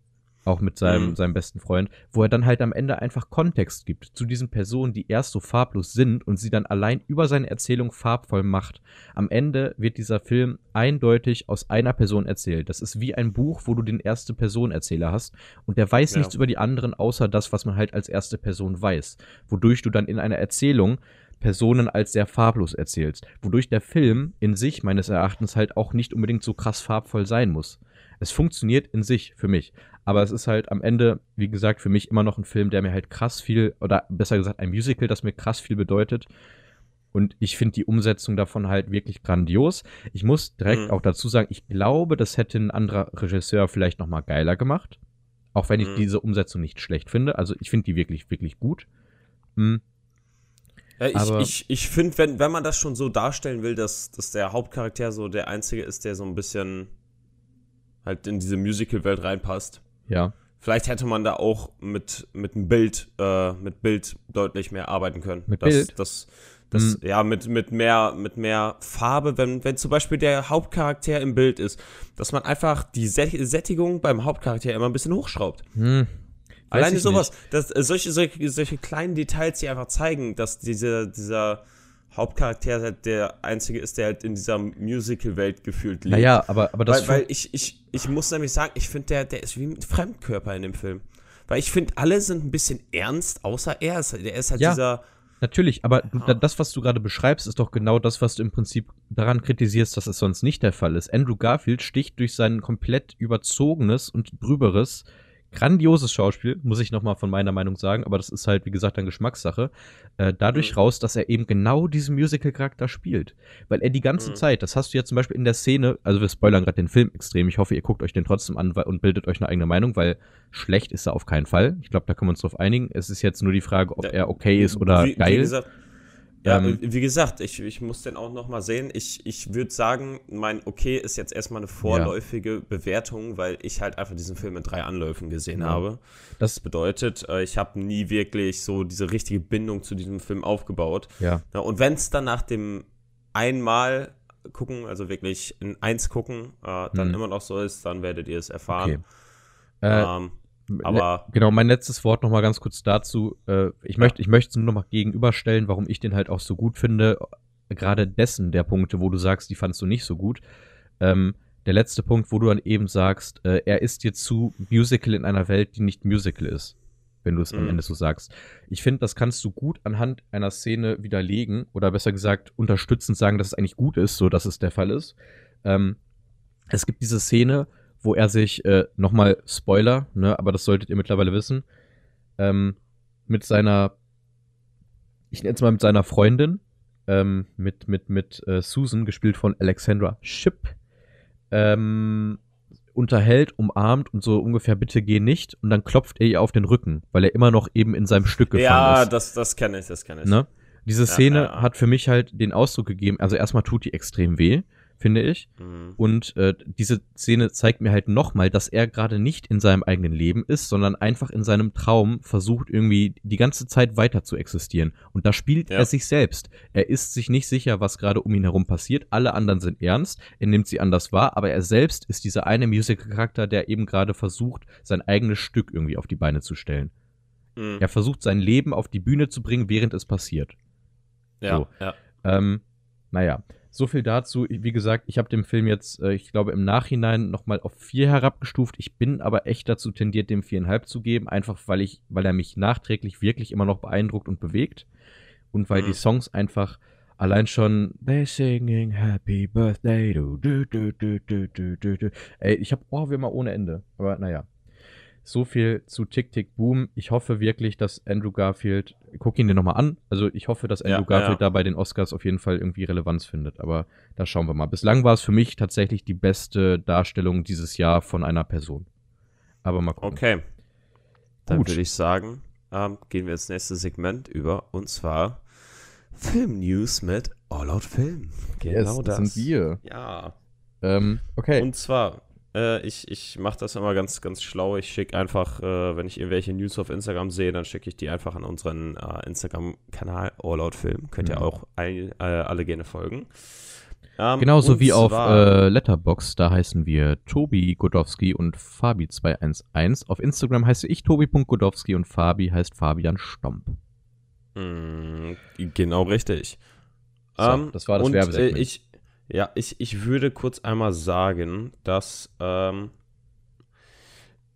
Auch mit seinem, Mhm. seinem besten Freund, wo er dann halt am Ende einfach Kontext gibt zu diesen Personen, die erst so farblos sind und sie dann allein über seine Erzählung farbvoll macht. Am Ende wird dieser Film eindeutig aus einer Person erzählt. Das ist wie ein Buch, wo du den erste Person Erzähler hast und der weiß Ja. nichts über die anderen außer das, was man halt als erste Person weiß, wodurch du dann in einer Erzählung Personen als sehr farblos erzählst, wodurch der Film in sich meines Erachtens halt auch nicht unbedingt so krass farbvoll sein muss. Es funktioniert in sich für mich, aber es ist halt am Ende, wie gesagt, für mich immer noch ein Film, der mir halt krass viel, oder besser gesagt ein Musical, das mir krass viel bedeutet. Und ich finde die Umsetzung davon halt wirklich grandios. Ich muss direkt Mhm. auch dazu sagen, ich glaube, das hätte ein anderer Regisseur vielleicht noch mal geiler gemacht. Auch wenn ich Mhm. diese Umsetzung nicht schlecht finde. Also ich finde die wirklich, wirklich gut. Hm, Ja, ich ich, ich finde, wenn, wenn man das schon so darstellen will, dass, dass der Hauptcharakter so der Einzige ist, der so ein bisschen halt in diese Musical-Welt reinpasst. ja. Vielleicht hätte man da auch mit, mit einem Bild, äh, mit Bild deutlich mehr arbeiten können. Mit das, Bild? Das, das, Mhm. Ja, mit, mit, mehr, mit mehr Farbe, wenn, wenn zum Beispiel der Hauptcharakter im Bild ist, dass man einfach die Sät- Sättigung beim Hauptcharakter immer ein bisschen hochschraubt. Hm. Weiß Alleine sowas, dass, äh, solche, solche, solche kleinen Details, die einfach zeigen, dass diese, dieser Hauptcharakter halt der einzige ist, der halt in dieser Musical-Welt gefühlt lebt. Naja, aber, aber das weil, weil ich, ich, ich muss nämlich sagen, ich finde, der, der ist wie ein Fremdkörper in dem Film. Weil ich finde, alle sind ein bisschen ernst, außer er. Ist, der ist halt Ja. dieser. Natürlich, aber da- das, was du gerade beschreibst, ist doch genau das, was du im Prinzip daran kritisierst, dass es sonst nicht der Fall ist. Andrew Garfield sticht durch sein komplett überzogenes und drüberes, grandioses Schauspiel, muss ich nochmal von meiner Meinung sagen, aber das ist halt, wie gesagt, dann Geschmackssache, äh, dadurch Mhm. raus, dass er eben genau diesen Musical-Charakter spielt. Weil er die ganze Mhm. Zeit, das hast du ja zum Beispiel in der Szene, also wir spoilern gerade den Film extrem, ich hoffe, ihr guckt euch den trotzdem an und bildet euch eine eigene Meinung, weil schlecht ist er auf keinen Fall. Ich glaube, da können wir uns drauf einigen. Es ist jetzt nur die Frage, ob Ja. er okay ist oder wie, geil. Wie gesagt, ja, Ähm, wie gesagt, ich, ich muss den auch noch mal sehen. Ich, ich würde sagen, mein Okay ist jetzt erstmal eine vorläufige Bewertung, weil ich halt einfach diesen Film in drei Anläufen gesehen Ja. habe. Das, bedeutet, äh, ich habe nie wirklich so diese richtige Bindung zu diesem Film aufgebaut. ja. Ja, und wenn es dann nach dem einmal gucken, also wirklich in eins gucken, äh, dann Mhm. immer noch so ist, dann werdet ihr es erfahren. Okay. Äh, Ähm, aber- le- genau, mein letztes Wort noch mal ganz kurz dazu. Äh, ich möchte, ich möchte es nur noch mal gegenüberstellen, warum ich den halt auch so gut finde. Gerade dessen der Punkte, wo du sagst, die fandst du nicht so gut. Ähm, der letzte Punkt, wo du dann eben sagst, äh, er ist dir zu Musical in einer Welt, die nicht Musical ist. Wenn du es am Mhm. Ende so sagst. Ich finde, das kannst du gut anhand einer Szene widerlegen oder besser gesagt unterstützend sagen, dass es eigentlich gut ist, so dass es der Fall ist. Ähm, es gibt diese Szene, wo er sich, äh, nochmal Spoiler, ne, aber das solltet ihr mittlerweile wissen, ähm, mit seiner, ich nenne es mal mit seiner Freundin, ähm, mit, mit, mit äh, Susan, gespielt von Alexandra Shipp, ähm, unterhält, umarmt und so ungefähr, bitte geh nicht. Und dann klopft er ihr auf den Rücken, weil er immer noch eben in seinem Stück gefangen ja, ist. das, das kenne ich, das kenne ich. Ne? Diese Ja, Szene ja, ja. hat für mich halt den Ausdruck gegeben, also erstmal tut die extrem weh, finde ich. Mhm. Und äh, diese Szene zeigt mir halt nochmal, dass er gerade nicht in seinem eigenen Leben ist, sondern einfach in seinem Traum versucht, irgendwie die ganze Zeit weiter zu existieren. Und da spielt Ja. er sich selbst. Er ist sich nicht sicher, was gerade um ihn herum passiert. Alle anderen sind ernst. Er nimmt sie anders wahr, aber er selbst ist dieser eine Musical-Charakter, der eben gerade versucht, sein eigenes Stück irgendwie auf die Beine zu stellen. Mhm. Er versucht, sein Leben auf die Bühne zu bringen, während es passiert. ja, so. ja. Ähm, naja, so viel dazu. Wie gesagt, ich habe den Film jetzt, äh, ich glaube, im Nachhinein nochmal auf vier herabgestuft. Ich bin aber echt dazu tendiert, dem viereinhalb zu geben, einfach weil ich, weil er mich nachträglich wirklich immer noch beeindruckt und bewegt. Und weil Mhm. die Songs einfach allein schon They're singing Happy Birthday du, du, du, du, du, du, du, du. Ey, ich hab Ohrwürmer ohne Ende. Aber naja. So viel zu Tick Tick Boom. Ich hoffe wirklich, dass Andrew Garfield, guck ihn dir nochmal an. Also ich hoffe, dass Andrew Ja, Garfield ja. da bei den Oscars auf jeden Fall irgendwie Relevanz findet. Aber da schauen wir mal. Bislang war es für mich tatsächlich die beste Darstellung dieses Jahr von einer Person. Aber mal gucken. Okay. Dann Gut. würde ich sagen, ähm, gehen wir ins nächste Segment über und zwar Film-News mit All Out Film. Genau yes, das. sind wir. Ja. Ähm, okay. Und zwar, äh, ich, ich mache das immer ganz, ganz schlau. Ich schicke einfach, äh, wenn ich irgendwelche News auf Instagram sehe, dann schicke ich die einfach an unseren äh, Instagram-Kanal All Out Film. Könnt ihr mhm. auch all, äh, alle gerne folgen. Ähm, Genauso wie auf äh, Letterbox, da heißen wir Tobi Godowski und Fabi211. Auf Instagram heiße ich Tobi.godowski und Fabi heißt Fabian Stomp. Mm, genau richtig. So, ähm, das war das und, Werbesegment. Äh, ich, ja, ich, ich würde kurz einmal sagen, dass ähm,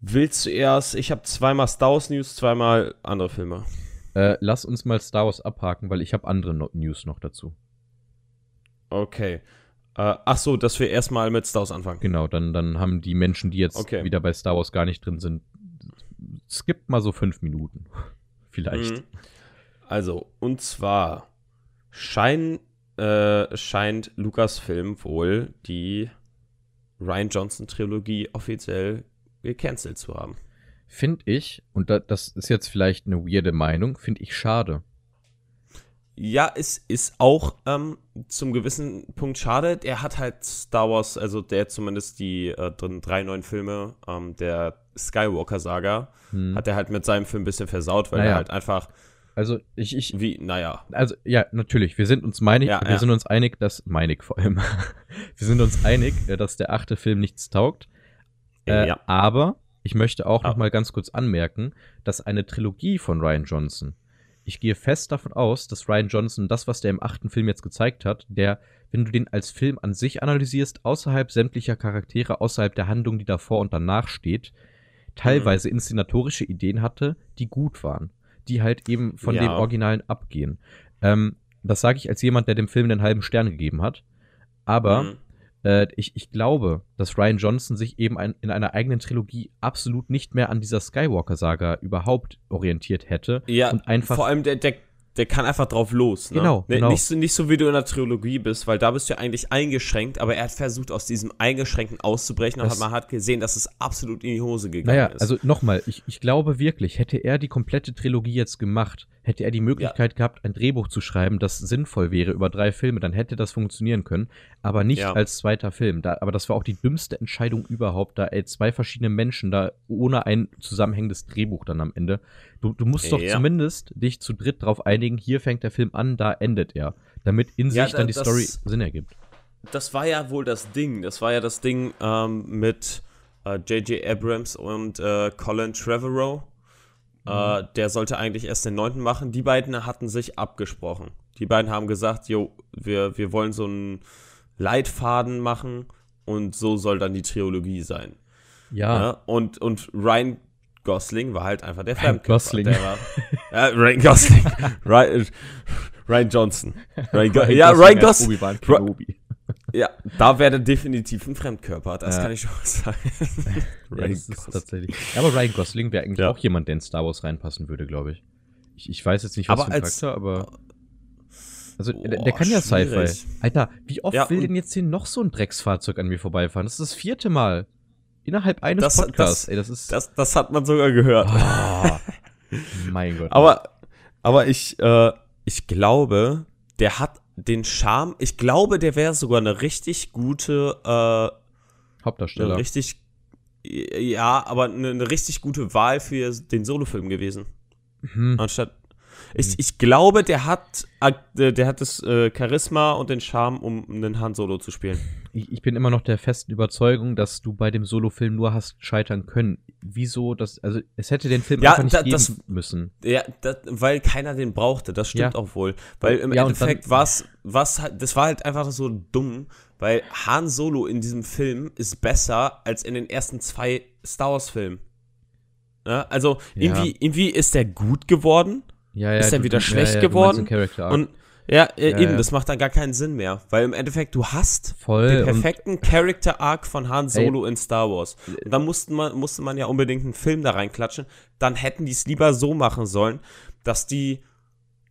willst du erst, ich habe zweimal Star Wars News, zweimal andere Filme. Äh, lass uns mal Star Wars abhaken, weil ich habe andere no News noch dazu. Okay. Äh, ach so, dass wir erstmal mit Star Wars anfangen. Genau, dann, dann haben die Menschen, die jetzt okay. wieder bei Star Wars gar nicht drin sind, skippt mal so fünf Minuten. [LAUGHS] Vielleicht. Mhm. Also, und zwar schein, äh, scheint Lucasfilm wohl die Ryan Johnson Trilogie offiziell gecancelt zu haben. Finde ich, und da, das ist jetzt vielleicht eine weirde Meinung, finde ich schade. Ja, es ist auch ähm, zum gewissen Punkt schade. Der hat halt Star Wars, also der zumindest die äh, drei neuen Filme ähm, der Skywalker-Saga, hm. hat er halt mit seinem Film ein bisschen versaut, weil naja. er halt einfach. Also ich, ich. Wie, naja. Also ja, natürlich, wir sind uns meinig, ja, wir ja. sind uns einig, dass, meinig vor allem, [LAUGHS] wir sind uns einig, äh, dass der achte Film nichts taugt. Äh, ja. Aber ich möchte auch ja. noch mal ganz kurz anmerken, dass eine Trilogie von Ryan Johnson ich gehe fest davon aus, dass Ryan Johnson das, was der im achten Film jetzt gezeigt hat, der, wenn du den als Film an sich analysierst, außerhalb sämtlicher Charaktere, außerhalb der Handlung, die davor und danach steht, teilweise mhm. inszenatorische Ideen hatte, die gut waren, die halt eben von ja. dem Originalen abgehen. Ähm, das sage ich als jemand, der dem Film den halben Stern gegeben hat. Aber mhm. Äh, ich, ich glaube, dass Ryan Johnson sich eben ein, in einer eigenen Trilogie absolut nicht mehr an dieser Skywalker-Saga überhaupt orientiert hätte. Ja, und einfach vor allem der, der der kann einfach drauf los. Ne? Genau, ne, genau. Nicht, so, nicht so, wie du in der Trilogie bist, weil da bist du ja eigentlich eingeschränkt, aber er hat versucht, aus diesem Eingeschränkten auszubrechen und man hat gesehen, dass es absolut in die Hose gegangen naja, ist. Also nochmal, ich, ich glaube wirklich, hätte er die komplette Trilogie jetzt gemacht, hätte er die Möglichkeit ja. gehabt, ein Drehbuch zu schreiben, das sinnvoll wäre über drei Filme, dann hätte das funktionieren können, aber nicht ja. als zweiter Film. Da, aber das war auch die dümmste Entscheidung überhaupt, da ey, zwei verschiedene Menschen da ohne ein zusammenhängendes Drehbuch dann am Ende Du, du musst doch ja. zumindest dich zu dritt darauf einigen, hier fängt der Film an, da endet er. Damit in ja, sich dann die Story Sinn ergibt. Das war ja wohl das Ding. Das war ja das Ding ähm, mit J.J. Äh, Abrams und äh, Colin Trevorrow. Äh, mhm. der sollte eigentlich erst den neunten machen. Die beiden hatten sich abgesprochen. Die beiden haben gesagt, jo, wir, wir wollen so einen Leitfaden machen und so soll dann die Trilogie sein. Ja. ja und, und Ryan Gosling war halt einfach der Fremdkörper. Gosling. Der war, ja, Ryan Gosling. [LAUGHS] Ryan, Ryan Johnson. Ryan Go Ryan ja, Ryan Gosling. Ra ja, da wäre der definitiv ein Fremdkörper, das ja. kann ich schon sagen. [LAUGHS] ja, das ist tatsächlich. Ja, aber Ryan Gosling wäre eigentlich ja. auch jemand, der in Star Wars reinpassen würde, glaube ich. ich. Ich weiß jetzt nicht, was aber für ein als, Charakter, aber. Also, Boah, der, der, kann ja Sci-Fi. Alter, wie oft will denn jetzt hier noch so ein Drecksfahrzeug an mir vorbeifahren? Das ist das vierte Mal. Innerhalb eines das, Podcasts. Das, Ey, das, ist das, das hat man sogar gehört. Oh, [LAUGHS] mein Gott. Aber, aber ich, äh, ich glaube, der hat den Charme. Ich glaube, der wäre sogar eine richtig gute äh, Hauptdarsteller. Richtig, ja, aber eine, eine richtig gute Wahl für den Solofilm gewesen. Mhm. Anstatt ich, mhm. ich glaube, der hat, äh, der hat das äh, Charisma und den Charme, um einen Han Solo zu spielen. Ich, bin immer noch der festen Überzeugung, dass du bei dem Solo-Film nur hast scheitern können. Wieso das, also es hätte den Film ja, einfach nicht da, geben das, müssen. Ja, das, weil keiner den brauchte, das stimmt ja. auch wohl. Weil im ja, Endeffekt war es, das war halt einfach so dumm, weil Han Solo in diesem Film ist besser als in den ersten zwei Star Wars-Filmen. Ja, also irgendwie, irgendwie ist der gut geworden, ja, ja, ist dann wieder du, schlecht geworden. Und ja, äh, eben, das macht dann gar keinen Sinn mehr. Weil im Endeffekt, du hast Voll den perfekten Character Arc von Han Solo ey. in Star Wars. Und dann musste man, musste man ja unbedingt einen Film da reinklatschen. Dann hätten die es lieber so machen sollen, dass die,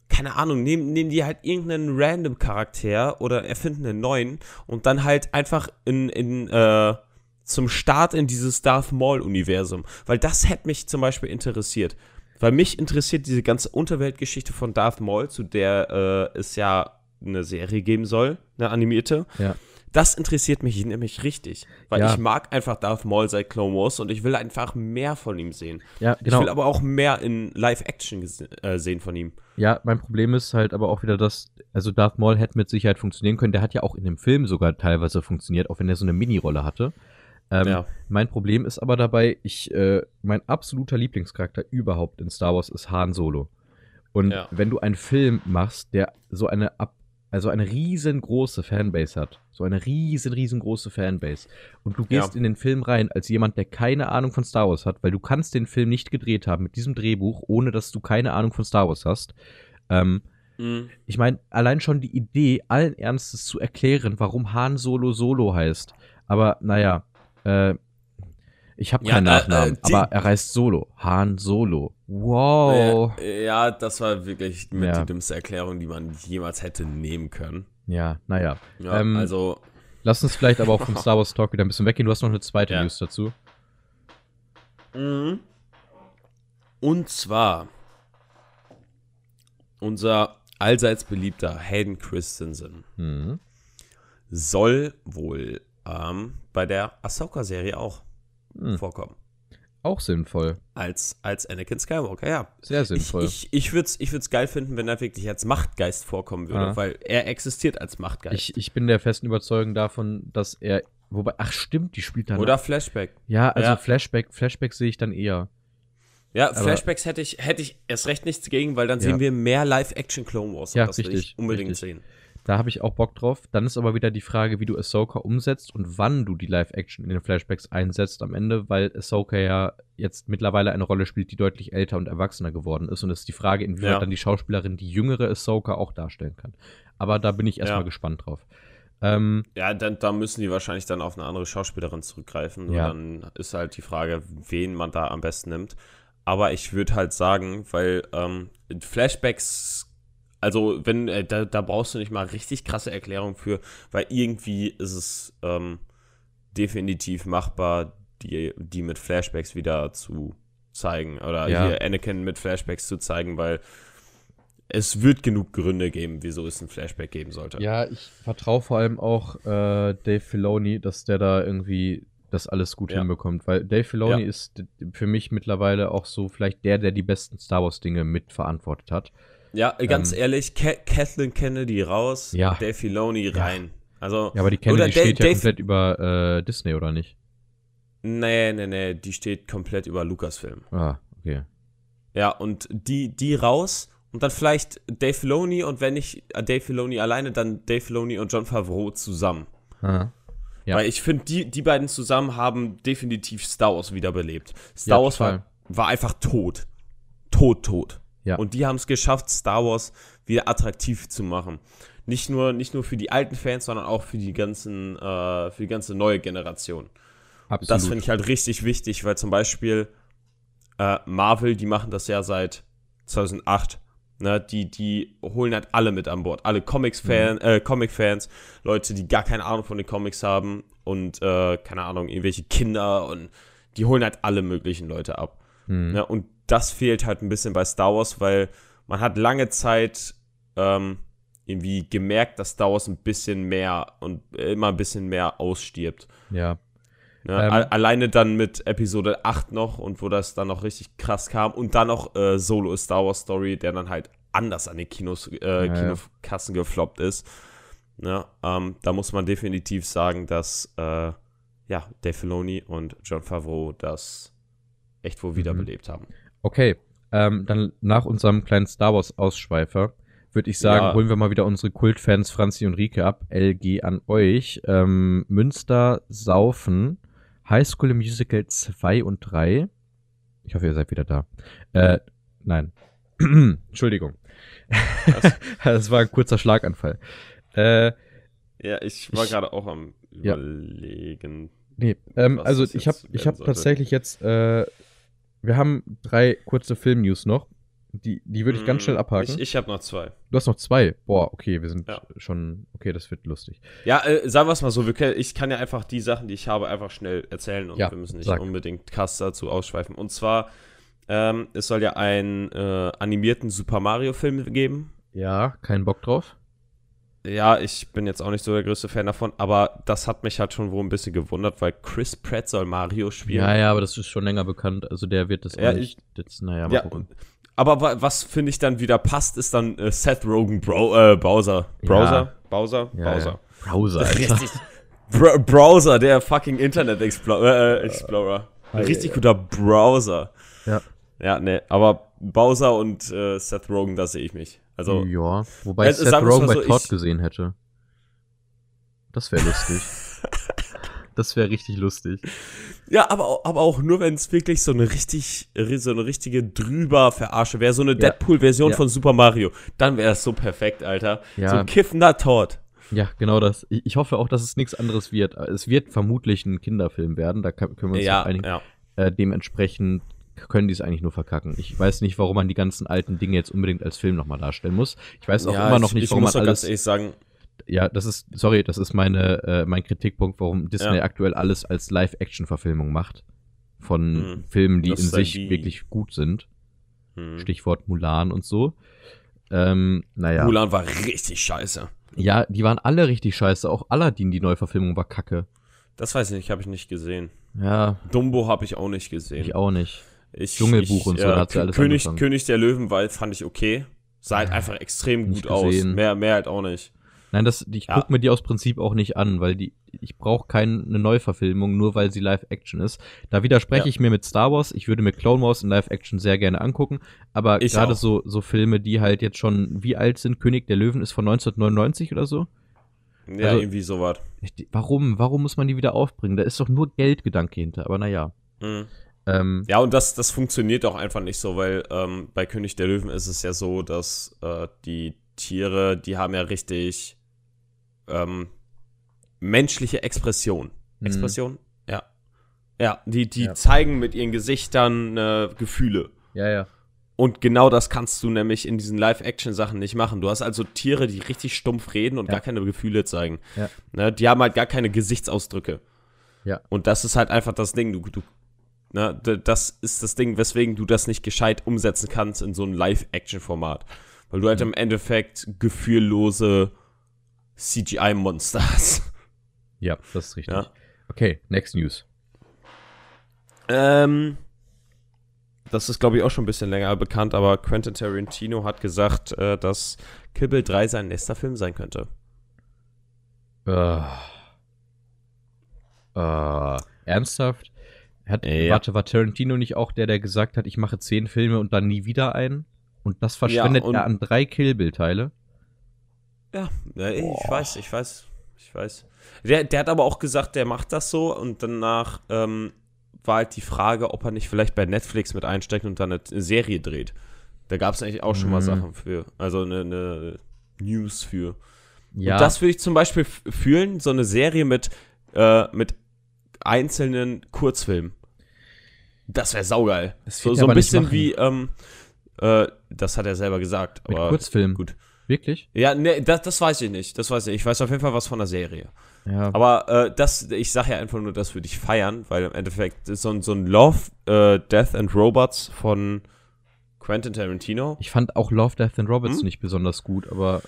keine Ahnung, nehmen, nehmen die halt irgendeinen random Charakter oder erfinden einen neuen und dann halt einfach in, in, äh, zum Start in dieses Darth Maul-Universum. Weil das hätte mich zum Beispiel interessiert. Weil mich interessiert diese ganze Unterweltgeschichte von Darth Maul, zu der äh, es ja eine Serie geben soll, eine animierte. Ja. Das interessiert mich nämlich richtig, weil Ja. ich mag einfach Darth Maul seit Clone Wars und ich will einfach mehr von ihm sehen. Ja, Ich genau. will aber auch mehr in Live-Action äh, sehen von ihm. Ja, mein Problem ist halt aber auch wieder, dass, also Darth Maul hätte mit Sicherheit funktionieren können. Der hat ja auch in dem Film sogar teilweise funktioniert, auch wenn er so eine Mini-Rolle hatte. Ähm, Ja. Mein Problem ist aber dabei, ich, äh, mein absoluter Lieblingscharakter überhaupt in Star Wars ist Han Solo. Und Ja. wenn du einen Film machst, der so eine ab, also eine riesengroße Fanbase hat, so eine riesen, riesengroße Fanbase, und du gehst Ja. in den Film rein als jemand, der keine Ahnung von Star Wars hat, weil du kannst den Film nicht gedreht haben mit diesem Drehbuch, ohne dass du keine Ahnung von Star Wars hast. Ähm, Mhm. ich meine, allein schon die Idee, allen Ernstes zu erklären, warum Han Solo Solo heißt. Aber naja, äh, ich habe Ja, keinen äh, Nachnamen, äh, aber er heißt Solo. Han Solo. Wow. Äh, ja, das war wirklich mit Ja. die dümmste Erklärung, die man jemals hätte nehmen können. Ja, naja. Ja, Ähm, also, Lass uns vielleicht aber auch vom [LAUGHS] Star Wars Talk wieder ein bisschen weggehen. Du hast noch eine zweite Ja. News dazu. Mhm. Und zwar unser allseits beliebter Hayden Christensen Mhm. soll wohl ähm, bei der Ahsoka-Serie auch Hm. vorkommen. Auch sinnvoll. Als, als Anakin Skywalker, ja. Sehr Ich, sinnvoll. ich, ich würde es ich würd's geil finden, wenn er wirklich als Machtgeist vorkommen würde, Ah. weil er existiert als Machtgeist. Ich, ich bin der festen Überzeugung davon, dass er. Wobei, ach stimmt, die spielt dann. Oder Flashback. Ja, also Ja. Flashback, Flashback sehe ich dann eher. Ja, Aber- Flashbacks hätte ich, hätte ich erst recht nichts gegen, weil dann Ja. sehen wir mehr Live-Action Clone Wars. und Ja, das will richtig, ich unbedingt richtig. sehen. Da habe ich auch Bock drauf. Dann ist aber wieder die Frage, wie du Ahsoka umsetzt und wann du die Live-Action in den Flashbacks einsetzt am Ende, weil Ahsoka ja jetzt mittlerweile eine Rolle spielt, die deutlich älter und erwachsener geworden ist. Und es ist die Frage, inwieweit Ja. dann die Schauspielerin die jüngere Ahsoka auch darstellen kann. Aber da bin ich erstmal Ja. gespannt drauf. Ähm, Ja, dann, da müssen die wahrscheinlich dann auf eine andere Schauspielerin zurückgreifen. Und Ja. dann ist halt die Frage, wen man da am besten nimmt. Aber ich würde halt sagen, weil ähm, Flashbacks, also wenn, äh, da, da brauchst du nicht mal richtig krasse Erklärung für, weil irgendwie ist es ähm, definitiv machbar, die, die mit Flashbacks wieder zu zeigen. Oder Ja. hier Anakin mit Flashbacks zu zeigen, weil es wird genug Gründe geben, wieso es ein Flashback geben sollte. ja, ich vertraue vor allem auch äh, Dave Filoni, dass der da irgendwie das alles gut Ja. hinbekommt, weil Dave Filoni Ja. ist für mich mittlerweile auch so vielleicht der, der die besten Star Wars Dinge mitverantwortet hat. Ja, ganz Ähm, ehrlich, Ka Kathleen Kennedy raus, Ja. Dave Filoni rein. Also, Ja, aber die Kennedy Oder steht ja Dave- komplett über äh, Disney, oder nicht? nee, nee, nee, die steht komplett über Lucasfilm. Ah, okay. Ja, und die, die raus und dann vielleicht Dave Filoni und wenn nicht äh, Dave Filoni alleine, dann Dave Filoni und John Favreau zusammen. Aha. Ja. Weil ich finde, die, die beiden zusammen haben definitiv Star Wars wiederbelebt. Ja, Star Wars total. war, war einfach tot. Tot, tot. Ja. Und die haben es geschafft, Star Wars wieder attraktiv zu machen. Nicht nur, nicht nur für die alten Fans, sondern auch für die ganzen, äh, für die ganze neue Generation. Absolut. Das finde ich halt richtig wichtig, weil zum Beispiel äh, Marvel, die machen das ja seit 2008. Ne, die, die holen halt alle mit an Bord. Alle Comics-Fan, äh, Comic-Fans, Leute, die gar keine Ahnung von den Comics haben und, äh, keine Ahnung, irgendwelche Kinder und die holen halt alle möglichen Leute ab. Hm. Ne, und das fehlt halt ein bisschen bei Star Wars, weil man hat lange Zeit ähm, irgendwie gemerkt, dass Star Wars ein bisschen mehr und immer ein bisschen mehr ausstirbt. Ja. Ne? Ähm. Alleine dann mit Episode 8 noch und wo das dann noch richtig krass kam und dann noch äh, Solo Star Wars Story, der dann halt anders an den Kinos, äh, ja. Kinokassen gefloppt ist. Ne? Ähm, da muss man definitiv sagen, dass äh, ja, Dave Filoni und John Favreau das echt wohl Mhm. wiederbelebt haben. Okay. Ähm, dann nach unserem kleinen Star Wars Ausschweifer würde ich sagen, Ja. holen wir mal wieder unsere Kultfans Franzi und Rike ab. LG an euch. Ähm, Münster Saufen. High School Musical 2 und 3. Ich hoffe, ihr seid wieder da. Äh, nein. [CLEARS THROAT] Entschuldigung. [LAUGHS] das war ein kurzer Schlaganfall. Äh, Ja, ich war gerade auch am Ja. überlegen. Nee, ähm, also ich habe ich hab sollte. tatsächlich jetzt, äh, wir haben drei kurze Film-News noch. Die, die würde ich ganz schnell Mm, abhaken. Ich, ich habe noch zwei. du hast noch zwei. Boah, okay, wir sind Ja. schon, okay, das wird lustig. Ja, äh, sagen wir es mal so, können, ich kann ja einfach die Sachen, die ich habe, einfach schnell erzählen und Ja, wir müssen nicht sag. unbedingt Cast dazu ausschweifen. Und zwar, ähm, es soll ja einen äh, animierten Super Mario-Film geben. Ja, kein Bock drauf. Ja, ich bin jetzt auch nicht so der größte Fan davon, aber das hat mich halt schon wohl ein bisschen gewundert, weil Chris Pratt soll Mario spielen. Ja, ja, aber das ist schon länger bekannt. Also der wird das Ja, auch nicht. Jetzt, naja, mal Ja, gucken. aber wa- was finde ich dann wieder passt, ist dann äh, Seth Rogen Bro äh, Bowser. Browser? Ja. Bowser? Ja, Bowser. ja. Browser. [LAUGHS] Richtig. Br Browser, der fucking Internet Explorer. Äh, Explorer. Ein Ah, richtig ja. guter Browser. Ja. Ja, ne, aber Bowser und äh, Seth Rogen, da sehe ich mich. Also, ja, wobei Äh, ich Seth Rogen mal bei so, Todd gesehen hätte. Das wäre lustig. [LAUGHS] das wäre richtig lustig. ja, aber, aber auch nur, wenn es wirklich so eine richtig, so eine richtige drüber verarsche wäre, so eine Ja. Deadpool-Version Ja. von Super Mario, dann wäre es so perfekt, Alter. Ja. So ein kiffender Todd. Ja, genau das. Ich, hoffe auch, dass es nichts anderes wird. Es wird vermutlich ein Kinderfilm werden, da können wir uns Ja, einigen. ja. Äh, dementsprechend können die es eigentlich nur verkacken. Ich weiß nicht, warum man die ganzen alten Dinge jetzt unbedingt als Film nochmal darstellen muss. Ich weiß auch ja, immer noch ich, nicht, ich warum man ganz alles. ehrlich sagen, Ja, das ist, sorry, das ist meine, äh, mein Kritikpunkt, warum Disney Ja. aktuell alles als Live-Action-Verfilmung macht. Von Mhm. Filmen, die in ist halt sich die- wirklich gut sind. hm, Stichwort Mulan und so. Ähm, naja. Mulan war richtig scheiße. Ja, die waren alle richtig scheiße. Auch Aladdin, die Neuverfilmung, war kacke. Das weiß ich nicht, habe ich nicht gesehen. Ja, Dumbo habe ich auch nicht gesehen. ich auch nicht. Ich, Dschungelbuch und so, da hat's ja alles König, angefangen. König der Löwen war, fand ich okay. Sah halt einfach extrem gut aus. Mehr, mehr halt auch nicht. Nein, das, ich Ja. guck mir die aus Prinzip auch nicht an, weil die, ich brauche keine Neuverfilmung, nur weil sie Live-Action ist. Da widerspreche Ja. ich mir mit Star Wars. Ich würde mir Clone Wars in Live-Action sehr gerne angucken, aber Ich gerade so, so Filme, die halt jetzt schon, wie alt sind? König der Löwen ist von 1999 oder so? Ja, Also- irgendwie sowas. Ich- Warum? Warum muss man die wieder aufbringen? Da ist doch nur Geldgedanke hinter, aber naja. Mhm. Ähm, Ja, und das, das funktioniert auch einfach nicht so, weil ähm, bei König der Löwen ist es ja so, dass äh, die Tiere, die haben ja richtig ähm, menschliche Expression. Mhm. Expression? Ja. Ja, die, die Ja. zeigen mit ihren Gesichtern äh, Gefühle. ja, ja. Und genau das kannst du nämlich in diesen Live-Action-Sachen nicht machen. Du hast also Tiere, die richtig stumpf reden und Ja. gar keine Gefühle zeigen. Ja. Ne, die haben halt gar keine Gesichtsausdrücke. Ja. Und das ist halt einfach das Ding. Du, du, ne, d- das ist das Ding, weswegen du das nicht gescheit umsetzen kannst in so ein Live-Action-Format. Weil du halt Mhm. im Endeffekt gefühllose CGI-Monster hast. [LAUGHS] Ja, das ist richtig. Ja. Okay, next news. Ähm, das ist, glaube ich, auch schon ein bisschen länger bekannt, aber Quentin Tarantino hat gesagt, äh, dass Kill Bill 3 sein nächster Film sein könnte. Äh, äh, ernsthaft? Hat, Ja. Warte, war Tarantino nicht auch der, der gesagt hat, ich mache zehn Filme und dann nie wieder einen? Und das verschwendet Ja, und- er an drei Kill Bill-Teile? Ja, ich Boah. weiß, ich weiß, ich weiß. Der, der hat aber auch gesagt, der macht das so und danach ähm, war halt die Frage, ob er nicht vielleicht bei Netflix mit einsteigt und dann eine, Serie dreht. Da gab es eigentlich auch schon mal Mhm. Sachen für, also eine, eine News für. Ja, Und das würde ich zum Beispiel fühlen, so eine Serie mit, äh, mit einzelnen Kurzfilmen. Das wäre saugeil. Das So, so ein nicht bisschen wie, ähm, äh, das hat er selber gesagt. mit aber Kurzfilmen. gut. Wirklich? Ja, ne, das, das weiß ich nicht. Das weiß ich. Ich weiß auf jeden Fall was von der Serie. Ja. Aber äh, das, ich sage ja einfach nur, das würde ich feiern, weil im Endeffekt ist so ein, so ein Love, äh, Death and Robots von Quentin Tarantino. ich fand auch Love, Death and Robots Hm? nicht besonders gut, aber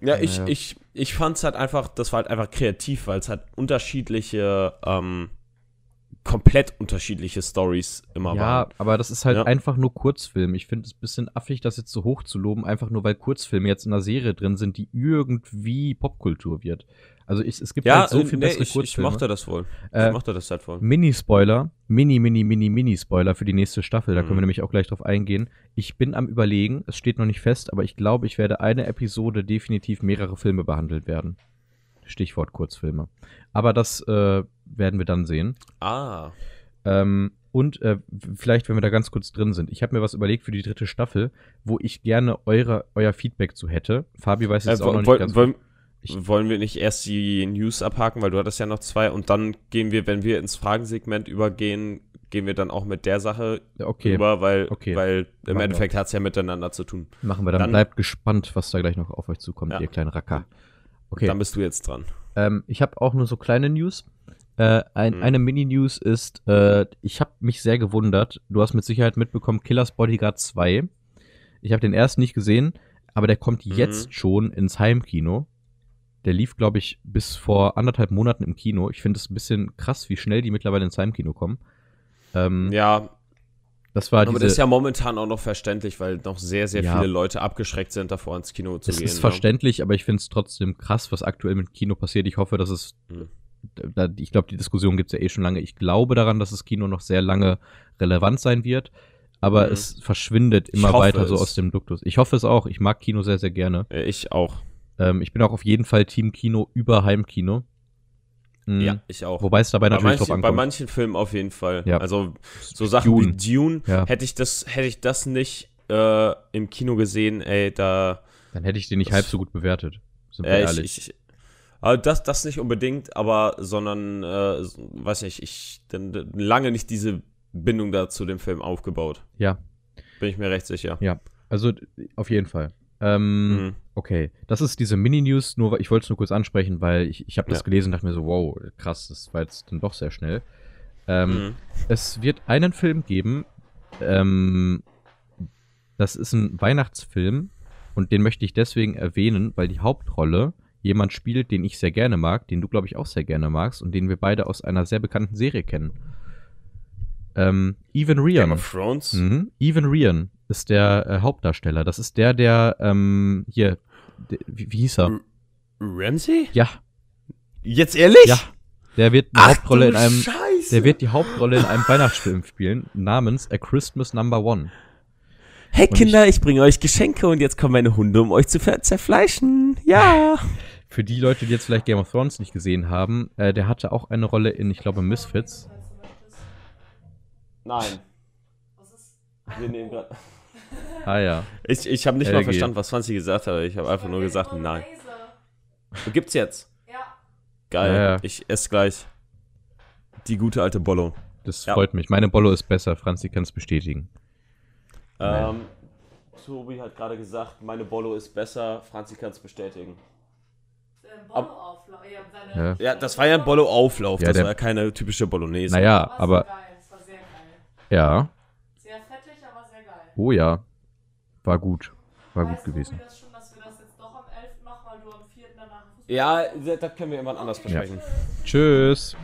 Ja, ich, Ja. ich, ich fand es halt einfach, das war halt einfach kreativ, weil es halt unterschiedliche, ähm, komplett unterschiedliche Stories immer ja, waren. aber das ist halt Ja. einfach nur Kurzfilm. Ich finde es ein bisschen affig, das jetzt so hoch zu loben, einfach nur weil Kurzfilme jetzt in einer Serie drin sind, die irgendwie Popkultur wird. Also ich, es gibt Ja, halt so äh, viel nee, bessere ich, ich Kurzfilme. mochte das wohl. Äh, ich mochte das halt wohl. Mini-Spoiler, Mini, Mini, Mini, Mini-Spoiler für die nächste Staffel, da können wir Mhm. nämlich auch gleich drauf eingehen. Ich bin am überlegen, es steht noch nicht fest, aber ich glaube, ich werde eine Episode definitiv mehrere Filme behandelt werden. Stichwort Kurzfilme. Aber das äh, werden wir dann sehen. Ah. Ähm, und äh, vielleicht, wenn wir da ganz kurz drin sind, ich habe mir was überlegt für die dritte Staffel, wo ich gerne eure, euer Feedback zu hätte. Fabi weiß jetzt Äh, auch noch nicht ganz wollen, Ich- wollen wir nicht erst die News abhaken, weil du hattest ja noch zwei und dann gehen wir, wenn wir ins Fragensegment übergehen, gehen wir dann auch mit der Sache Okay, über, weil, Okay. weil Machen im wir. Endeffekt hat es ja miteinander zu tun. machen wir dann. dann- Bleibt gespannt, was da gleich noch auf euch zukommt, Ja. ihr kleinen Racker. Okay. Dann bist du jetzt dran. Ähm, ich habe auch nur so kleine News. Äh, ein, Mhm. Eine Mini-News ist, äh, ich habe mich sehr gewundert. Du hast mit Sicherheit mitbekommen, Killers Bodyguard 2. Ich habe den ersten nicht gesehen, aber der kommt Mhm. jetzt schon ins Heimkino. Der lief, glaube ich, bis vor anderthalb Monaten im Kino. Ich finde es ein bisschen krass, wie schnell die mittlerweile ins Heimkino kommen. Ähm, Ja, Das war aber diese, das ist ja momentan auch noch verständlich, weil noch sehr, sehr Ja. viele Leute abgeschreckt sind, davor ins Kino zu es gehen. ist ne? verständlich, aber ich finde es trotzdem krass, was aktuell mit Kino passiert. Ich hoffe, dass es, Mhm. da, ich glaube, die Diskussion gibt es ja eh schon lange. Ich glaube daran, dass das Kino noch sehr lange relevant sein wird, aber Mhm. es verschwindet immer weiter so es. aus dem Duktus. Ich hoffe es auch. Ich mag Kino sehr, sehr gerne. Äh, Ich auch. Ähm, ich bin auch auf jeden Fall Team Kino über Heimkino. Mhm. Ja, ich auch. Wobei es dabei bei, natürlich drauf manchen, bei ankommt. manchen Filmen auf jeden Fall. Ja. Also so Sachen Dune. wie Dune, Ja. hätte ich das, hätte ich das nicht äh, im Kino gesehen, ey, da Dann hätte ich den nicht Das- halb so gut bewertet. Sind wir äh, ich, ehrlich. ich, aber das, das nicht unbedingt, aber sondern, äh, weiß nicht, ich dann, dann lange nicht diese Bindung da zu dem Film aufgebaut. ja, Bin ich mir recht sicher. ja. Also auf jeden Fall. Ähm, Mhm. Okay, das ist diese Mini-News, nur ich wollte es nur kurz ansprechen, weil ich, ich habe das Ja. gelesen und dachte mir so, wow, krass, das war jetzt dann doch sehr schnell. Ähm, Mhm. Es wird einen Film geben, ähm, das ist ein Weihnachtsfilm und den möchte ich deswegen erwähnen, weil die Hauptrolle jemand spielt, den ich sehr gerne mag, den du, glaube ich, auch sehr gerne magst und den wir beide aus einer sehr bekannten Serie kennen. Ähm, Evan Game Ryan. of Thrones? Mhm. Evan Ryan ist der äh, Hauptdarsteller. Das ist der, der, ähm, hier, der, wie, wie hieß er? R- Ramsey? Ja, Jetzt ehrlich? ja. Der wird eine Hauptrolle in einem, Scheiße. der wird die Hauptrolle in einem Weihnachtsfilm spielen, namens A Christmas Number One. Hey Und Kinder, ich bringe euch Geschenke und jetzt kommen meine Hunde, um euch zu zerfleischen. Ja. [LAUGHS] Für die Leute, die jetzt vielleicht Game of Thrones nicht gesehen haben, äh, der hatte auch eine Rolle in, ich glaube, Misfits. Nein. Wir nehmen gerade. Ah ja. Ich, ich habe nicht mal LG. verstanden, was Franzi gesagt hat. Ich habe einfach nur gesagt, nein. Gibt's jetzt? Ja. Geil. Ja, ja. Ich esse gleich. Die gute alte Bollo. Das Ja. freut mich. Meine Bollo ist besser, Franzi kann es bestätigen. Ähm, Tobi hat gerade gesagt, meine Bollo ist besser. Franzi kann es bestätigen. Ähm, Bollo-Auflauf. Ja, Ja. Ja, das war ja ein Bollo-Auflauf. Ja, das der- war ja keine typische Bolognese. Naja, aber geil. Es war sehr geil. ja. Sehr fettig, aber sehr geil. Oh ja. War gut. War gut Weißt du, gewesen. Tobi, das schon, dass wir das jetzt doch am 11. machen, weil du am 4. danach Fußball Ja, da- da können wir jemand anders besprechen. Tschüss.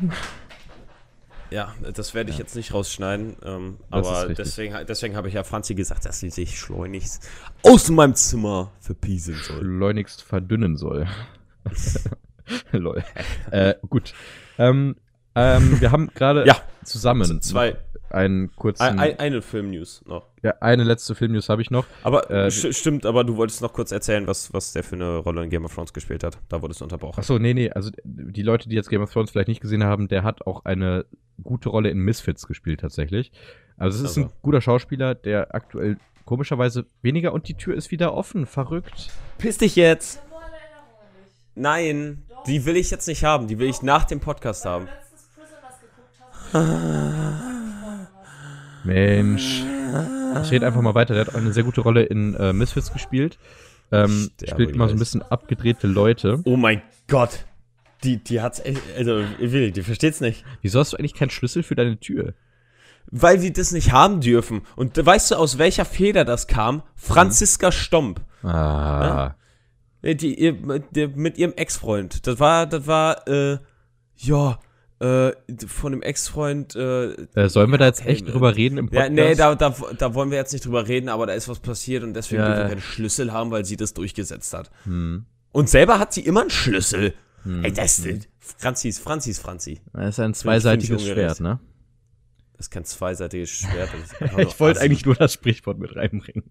Ja, das werde ich jetzt nicht rausschneiden. Ähm, Das aber deswegen, deswegen habe ich ja Franzi gesagt, dass sie sich schleunigst aus meinem Zimmer verpiesen soll. schleunigst verdünnen soll. [LAUGHS] Lol. Äh, gut. Ähm, ähm, wir haben gerade Ja. zusammen Zwei, einen kurzen. ein, ein, eine Film-News noch. ja, eine letzte Filmnews habe ich noch. Aber Äh, st stimmt, aber du wolltest noch kurz erzählen, was, was der für eine Rolle in Game of Thrones gespielt hat. Da wurdest du unterbrochen. Achso, nee, nee. Also die Leute, die jetzt Game of Thrones vielleicht nicht gesehen haben, der hat auch eine gute Rolle in Misfits gespielt tatsächlich. Also es ist Also. ein guter Schauspieler, der aktuell komischerweise weniger und die Tür ist wieder offen. Verrückt. Piss dich jetzt! Nein, die will ich jetzt nicht haben. Die will ich nach dem Podcast haben. Prisoners geguckt hast. [LAUGHS] Mensch. Ich rede einfach mal weiter. Der hat auch eine sehr gute Rolle in äh, Misfits gespielt. Ähm, Sterbe spielt immer so ein bisschen abgedrehte Leute. Oh mein Gott! Die, die hat's echt, also, Willi, die versteht's nicht. Wieso hast du eigentlich keinen Schlüssel für deine Tür? Weil die das nicht haben dürfen. Und weißt du, aus welcher Feder das kam? Franziska Stomp. Ah. Äh, Die, ihr, die, mit ihrem Ex-Freund. Das war, das war, äh, ja, äh, von dem Ex-Freund, äh, Äh, sollen wir da jetzt echt drüber reden im ja, Podcast? nee, da, da, da wollen wir jetzt nicht drüber reden, aber da ist was passiert und deswegen Ja, dürfen wir ja. keinen Schlüssel haben, weil sie das durchgesetzt hat. Hm. Und selber hat sie immer einen Schlüssel. Hm. Ey, das ist, Franzis, Franzis, Franzi. Das ist ein zweiseitiges Schwert, ne? Das ist kein zweiseitiges [LAUGHS] Schwert. Ich wollte eigentlich nur das Sprichwort mit reinbringen.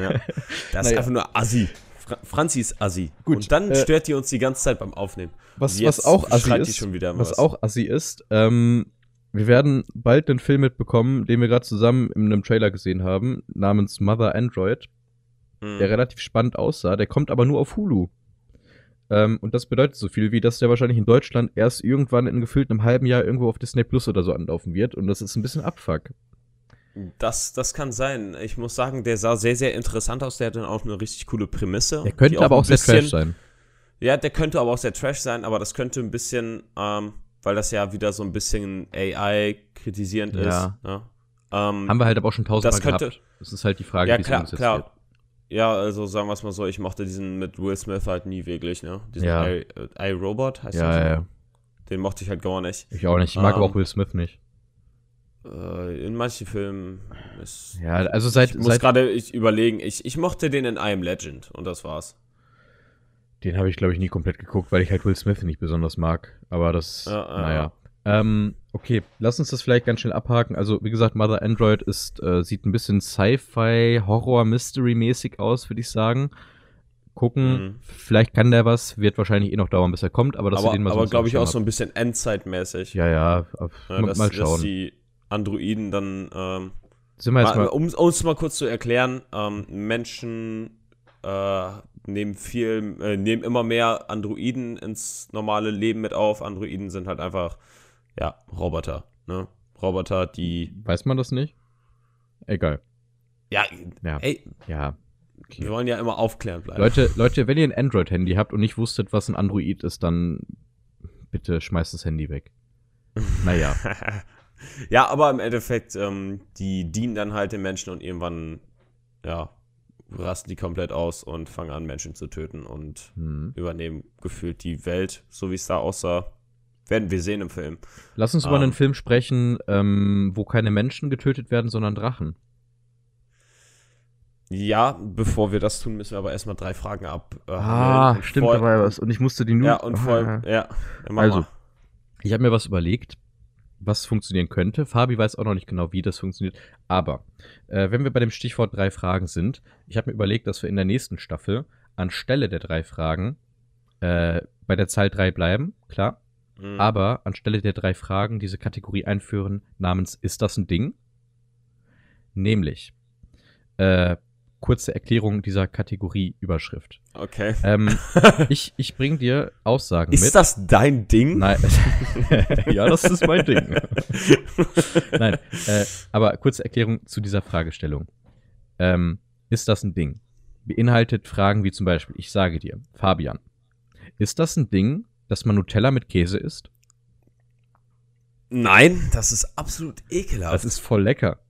Ja. Das [LAUGHS] ist Naja. einfach nur Assi. Fra Franzi ist Assi. Gut, Und dann äh, stört die uns die ganze Zeit beim Aufnehmen. Was, was auch assi ist, schon wieder was was. auch assi ist, ähm, wir werden bald einen Film mitbekommen, den wir gerade zusammen in einem Trailer gesehen haben, namens Mother Android, Hm. der relativ spannend aussah. Der kommt aber nur auf Hulu. Ähm, und das bedeutet so viel, wie dass der wahrscheinlich in Deutschland erst irgendwann in gefühlt einem halben Jahr irgendwo auf Disney Plus oder so anlaufen wird. Und das ist ein bisschen Abfuck. Das, das kann sein. Ich muss sagen, der sah sehr, sehr interessant aus. Der hatte auch eine richtig coole Prämisse. Der könnte die aber auch sehr bisschen- trash sein. Ja, der könnte aber auch sehr trash sein, aber das könnte ein bisschen, ähm, weil das ja wieder so ein bisschen AI kritisierend Ja. ist. Ne? Ähm, Haben wir halt aber auch schon tausendmal Das könnte- gehabt. Das ist halt die Frage, ja, wie es klar, umgesetzt klar. wird. ja, also sagen wir es mal so, ich mochte diesen mit Will Smith halt nie wirklich, ne? Diesen Ja. I, äh, iRobot heißt Ja, der ja, ja. Den mochte ich halt gar nicht. Ich auch nicht. Ich mag Ähm, aber auch Will Smith nicht. Äh, in manchen Filmen ist. Ja, also seit, ich muss gerade ich überlegen, ich, ich mochte den in I Am Legend und das war's. den habe ich glaube ich nie komplett geguckt, weil ich halt Will Smith nicht besonders mag. Aber das, Ja, ja, naja. Ähm, okay, lass uns das vielleicht ganz schnell abhaken. Also, wie gesagt, Mother Android ist, äh, sieht ein bisschen Sci-Fi, Horror-Mystery-mäßig aus, würde ich sagen. Gucken, Mhm. vielleicht kann der was, wird wahrscheinlich eh noch dauern, bis er kommt, aber dass aber den mal aber glaube ich auch so ein bisschen Endzeitmäßig. Ja, ja, auf, Ja, mal, dass, mal dass schauen. die Androiden dann. Ähm, Sind wir jetzt mal, mal, um uns mal kurz zu erklären, ähm, Menschen äh, nehmen viel, äh, nehmen immer mehr Androiden ins normale Leben mit auf. Androiden sind halt einfach, ja, Roboter, ne? Roboter, die, weiß man das nicht? Egal. ja, Ja. ey, Ja. wir wollen ja immer aufklären bleiben. Leute, Leute, wenn ihr ein Android-Handy habt und nicht wusstet, was ein Android ist, dann bitte schmeißt das Handy weg. Naja. [LAUGHS] ja, aber im Endeffekt, ähm, die dienen dann halt den Menschen und irgendwann, ja, rasten die komplett aus und fangen an, Menschen zu töten und Hm. übernehmen gefühlt die Welt, so wie es da aussah. Werden wir sehen im Film. Lass uns über Ähm. einen Film sprechen, ähm, wo keine Menschen getötet werden, sondern Drachen. Ja, bevor wir das tun, müssen wir aber erstmal drei Fragen ab. Äh, Ah, handeln. Und vor- was. Und ich musste die nur. Ja, und vor ja, ja Also, mal. Ich habe mir was überlegt, was funktionieren könnte. Fabi weiß auch noch nicht genau, wie das funktioniert. Aber äh, wenn wir bei dem Stichwort drei Fragen sind, ich habe mir überlegt, dass wir in der nächsten Staffel anstelle der drei Fragen äh, bei der Zahl drei bleiben, klar. Mhm. aber anstelle der drei Fragen diese Kategorie einführen namens Ist das ein Ding? Nämlich, äh, kurze Erklärung dieser Kategorie-Überschrift. Okay. Ähm, [LAUGHS] ich ich bringe dir Aussagen Ist mit. das dein Ding? Nein, [LAUGHS] ja, das ist mein Ding. Nein, äh, aber kurze Erklärung zu dieser Fragestellung. Ähm, ist das ein Ding? Beinhaltet Fragen wie zum Beispiel, ich sage dir, Fabian, ist das ein Ding, dass man Nutella mit Käse isst? Nein, das ist absolut ekelhaft. Das ist voll lecker.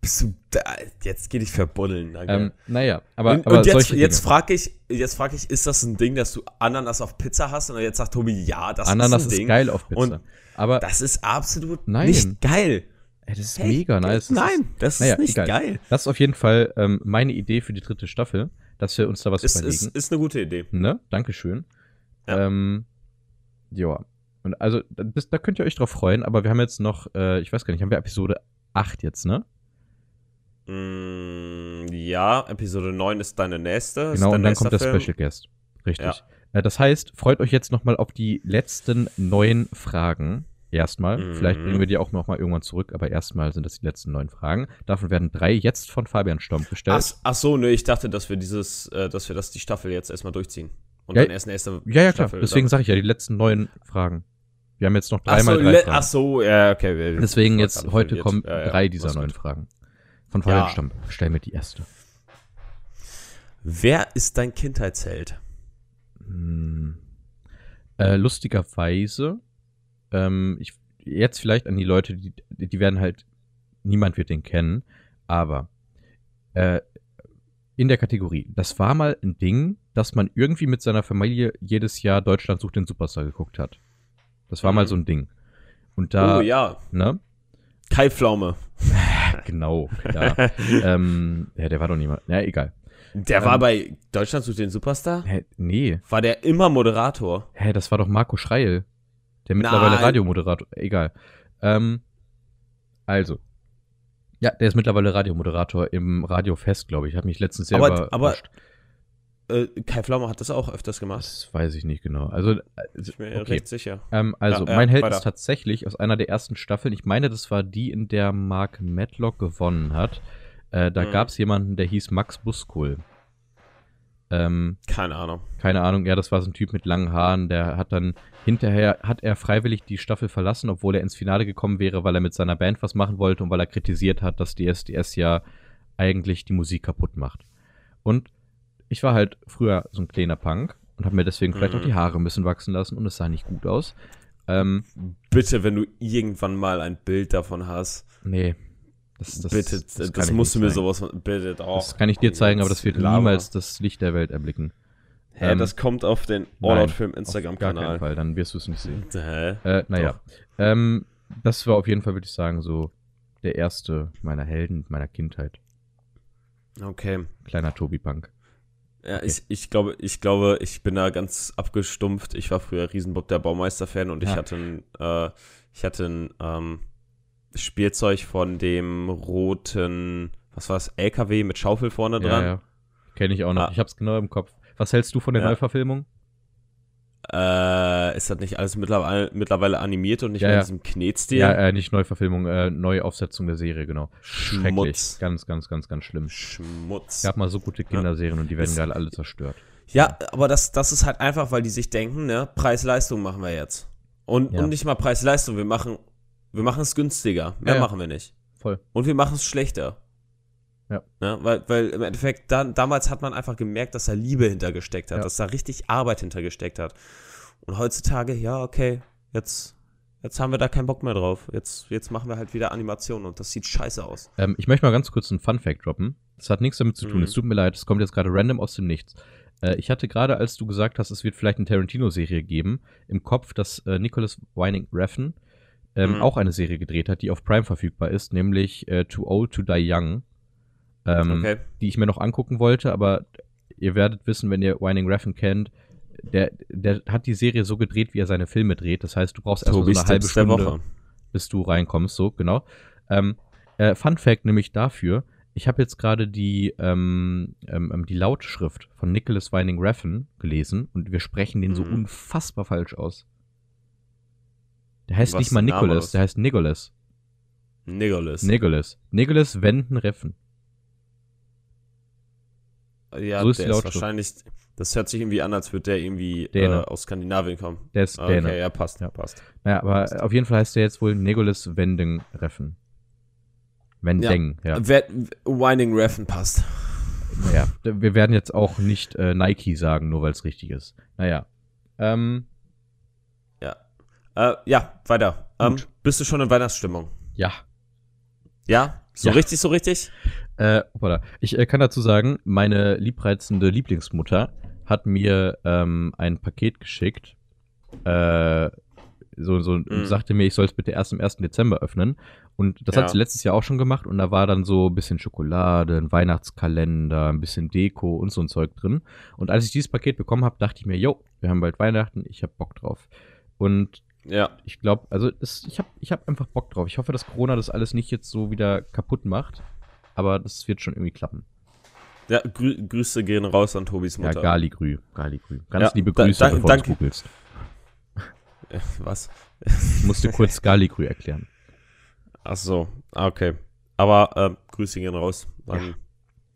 Bist du da, jetzt geh dich verbuddeln. Ähm, naja, aber, und, aber und jetzt, jetzt frage ich, jetzt frage ich, ist das ein Ding, dass du Ananas auf Pizza hast? Und jetzt sagt Tobi, ja, das Ananas ist ein ist Ding. geil auf Pizza. Und aber Das ist absolut Nein. nicht geil. ey, das ist Hey, mega nice. Das Nein, Ist, das naja, ist nicht egal. geil. das ist auf jeden Fall ähm, meine Idee für die dritte Staffel, dass wir uns da was Ist, überlegen. ist, ist eine gute Idee. Ne? Dankeschön. Ja. Ähm. Und also, da- das, da könnt ihr euch drauf freuen, aber wir haben jetzt noch, äh, ich weiß gar nicht, haben wir Episode 8 jetzt, ne? Mm, ja, Episode 9 ist deine nächste. genau, und dann kommt der Film. Special Guest. Richtig. Ja. Äh, das heißt, freut euch jetzt nochmal auf die letzten neun Fragen. Erstmal. Mhm. Vielleicht bringen wir die auch nochmal irgendwann zurück, aber erstmal sind das die letzten neun Fragen. Davon werden drei jetzt von Fabian Stomp gestellt. Ach, ach so, ne, ich dachte, dass wir dieses, äh, dass wir das die Staffel jetzt erstmal durchziehen. Und Ja, dann erst nächste ja, ja, klar. Staffel Deswegen sage ich ja, die letzten neun Fragen. Wir haben jetzt noch ach so, dreimal drei Fragen. ach so, ja, okay. wir- Deswegen jetzt heute kommen Ja, ja, drei dieser neun. Fragen. Von Fabian Ja. Stomp. Stell mir die erste. Wer ist dein Kindheitsheld? Hm. Äh, lustigerweise, ähm, ich, jetzt vielleicht an die Leute, die, die werden halt, niemand wird den kennen, aber äh, in der Kategorie, das war mal ein Ding, dass man irgendwie mit seiner Familie jedes Jahr Deutschland sucht den Superstar geguckt hat. Das war mal Mhm. so ein Ding. Und da, oh ja, ne? Kai Pflaume. [LAUGHS] Genau, ja. ähm, ja, der war doch niemand. Ja, egal. Der Ähm, war bei Deutschland sucht den Superstar? Hä, nee. War der immer Moderator? Hä, das war doch Marco Schreil. Der mittlerweile Nein. Radiomoderator. Egal. Ähm, also. Ja, der ist mittlerweile Radiomoderator im Radiofest, glaube ich. Hat mich letztens sehr Aber- überrascht. aber- Äh, Kai Pflaume hat das auch öfters gemacht. Das weiß ich nicht genau. Also, äh, Ich bin mir okay. recht sicher. Ähm, also, Ja, ja, mein Held weiter. ist tatsächlich aus einer der ersten Staffeln. Ich meine, das war die, in der Mark Matlock gewonnen hat. Äh, da Mhm. gab es jemanden, der hieß Max Buskohl. Ähm, Keine Ahnung. keine Ahnung, ja, das war so ein Typ mit langen Haaren, der hat dann hinterher, hat er freiwillig die Staffel verlassen, obwohl er ins Finale gekommen wäre, weil er mit seiner Band was machen wollte und weil er kritisiert hat, dass die SDS ja eigentlich die Musik kaputt macht. Und ich war halt früher so ein kleiner Punk und habe mir deswegen vielleicht Mhm. auch die Haare ein bisschen wachsen lassen und es sah nicht gut aus. Ähm, Bitte, wenn du irgendwann mal ein Bild davon hast. nee, Das, das, bitte, das das, musst du mir sowas, bitte doch. Das kann ich dir zeigen, aber das wird Lava. niemals das Licht der Welt erblicken. Hä, ähm, das kommt auf den All-Out-Film Auf gar keinen Instagram-Kanal. Fall, dann wirst du es nicht sehen. Hä? Äh, naja. Ähm, das war auf jeden Fall, würde ich sagen, so der erste meiner Helden meiner Kindheit. Okay. Kleiner Tobi Punk. Ja, ich, ich glaube, ich glaube, ich bin da ganz abgestumpft. Ich war früher Riesenbock der Baumeister-Fan und ich Ja. hatte ein, äh, ich hatte ein ähm, Spielzeug von dem roten, was war es, LKW mit Schaufel vorne dran. Ja, ja. Kenne ich auch noch. Ah. Ich hab's genau im Kopf. Was hältst du von der Ja. Neuverfilmung? Äh, ist das nicht alles mittlerweile, mittlerweile animiert und nicht Ja, mehr ja. in diesem Knetstil? Ja, äh, nicht Neuverfilmung, äh, Neuaufsetzung der Serie, genau. Schrecklich. Schmutz. Ganz, ganz, ganz, ganz schlimm. Schmutz. Gab mal so gute Kinderserien und die werden gerade alle zerstört. Ja, aber das, das ist halt einfach, weil die sich denken, ne, Preis-Leistung machen wir jetzt. Und, Ja. und nicht mal Preis-Leistung, wir machen, wir machen es günstiger. Mehr Ja, ja. machen wir nicht. Voll. Und wir machen es schlechter. Ja. Ne, weil, weil im Endeffekt, dann, damals hat man einfach gemerkt, dass da Liebe hintergesteckt hat, Ja. dass da richtig Arbeit hintergesteckt hat. Und heutzutage, ja, okay, jetzt, jetzt haben wir da keinen Bock mehr drauf. Jetzt, jetzt machen wir halt wieder Animationen und das sieht scheiße aus. Ähm, ich möchte mal ganz kurz einen Fun-Fact droppen. Das hat nichts damit zu tun. Mhm. Es tut mir leid, es kommt jetzt gerade random aus dem Nichts. Äh, ich hatte gerade, als du gesagt hast, es wird vielleicht eine Tarantino-Serie geben, im Kopf, dass äh, Nicholas Winding Refn ähm, Mhm. auch eine Serie gedreht hat, die auf Prime verfügbar ist, nämlich äh, Too Old to Die Young. Ähm, Okay. Die ich mir noch angucken wollte, aber ihr werdet wissen, wenn ihr Winding Refn kennt, der, der hat die Serie so gedreht, wie er seine Filme dreht. Das heißt, du brauchst erst so eine halbe Stunde Woche. bis du reinkommst, so, genau. Ähm, äh, Fun Fact nämlich dafür, ich habe jetzt gerade die, ähm, ähm, ähm, die Lautschrift von Nicholas Winding Refn gelesen und wir sprechen den so Mhm. unfassbar falsch aus. Der heißt Was nicht mal Nicholas, der heißt Nicholas. Nicholas. Nicholas. Nicholas Wenden Refn. Ja, So ist der die ist wahrscheinlich, das hört sich irgendwie an, als würde der irgendwie äh, aus Skandinavien kommen. Der ist Ah, Däne. Okay, ja, passt, Ja. passt. Naja, aber äh, auf jeden Fall heißt der jetzt wohl Nicholas Wending Refn. Wendeng, ja. Wer, Winding Refn passt. Naja, wir werden jetzt auch nicht äh, Nike sagen, nur weil es richtig ist. Naja. Ähm, Äh, ja, weiter. Ähm, bist du schon in Weihnachtsstimmung? ja. Ja? So Ja. richtig, so richtig? Äh, hoppala. Ich äh, kann dazu sagen, meine liebreizende Lieblingsmutter hat mir ähm, ein Paket geschickt. Äh, so, so und Mhm. sagte mir, ich soll es bitte erst am 1. Dezember öffnen. Und das Ja. hat sie letztes Jahr auch schon gemacht. Und da war dann so ein bisschen Schokolade, ein Weihnachtskalender, ein bisschen Deko und so ein Zeug drin. Und als ich dieses Paket bekommen habe, dachte ich mir, yo, wir haben bald Weihnachten, ich hab Bock drauf. Und Ja. ich glaube, also es, ich habe ich hab einfach Bock drauf. Ich hoffe, dass Corona das alles nicht jetzt so wieder kaputt macht. Aber das wird schon irgendwie klappen. Ja, grü Grüße gehen raus an Tobis Mutter. Ja, Galigrü. Galigrü. Ganz Ja, liebe da- Grüße, da- bevor danke. du googelst. [LAUGHS] Was? Ich musste kurz Galigrü erklären. Ach so, ah, okay. Aber äh, Grüße gehen raus an Ja.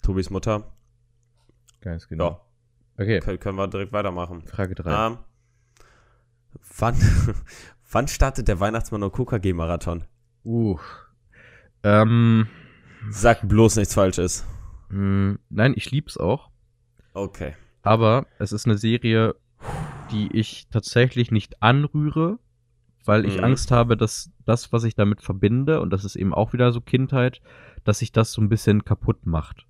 Tobis Mutter. Ganz Ja, Okay, können, können wir direkt weitermachen. Frage 3. Ähm, wann, [LAUGHS] wann startet der Weihnachtsmann und KKG-Marathon? Uh. Ähm, Sag bloß nichts Falsches. mh, nein, ich lieb's auch. Okay. Aber es ist eine Serie, die ich tatsächlich nicht anrühre, weil ich Mhm. Angst habe, dass das, was ich damit verbinde, und das ist eben auch wieder so Kindheit, dass sich das so ein bisschen kaputt macht.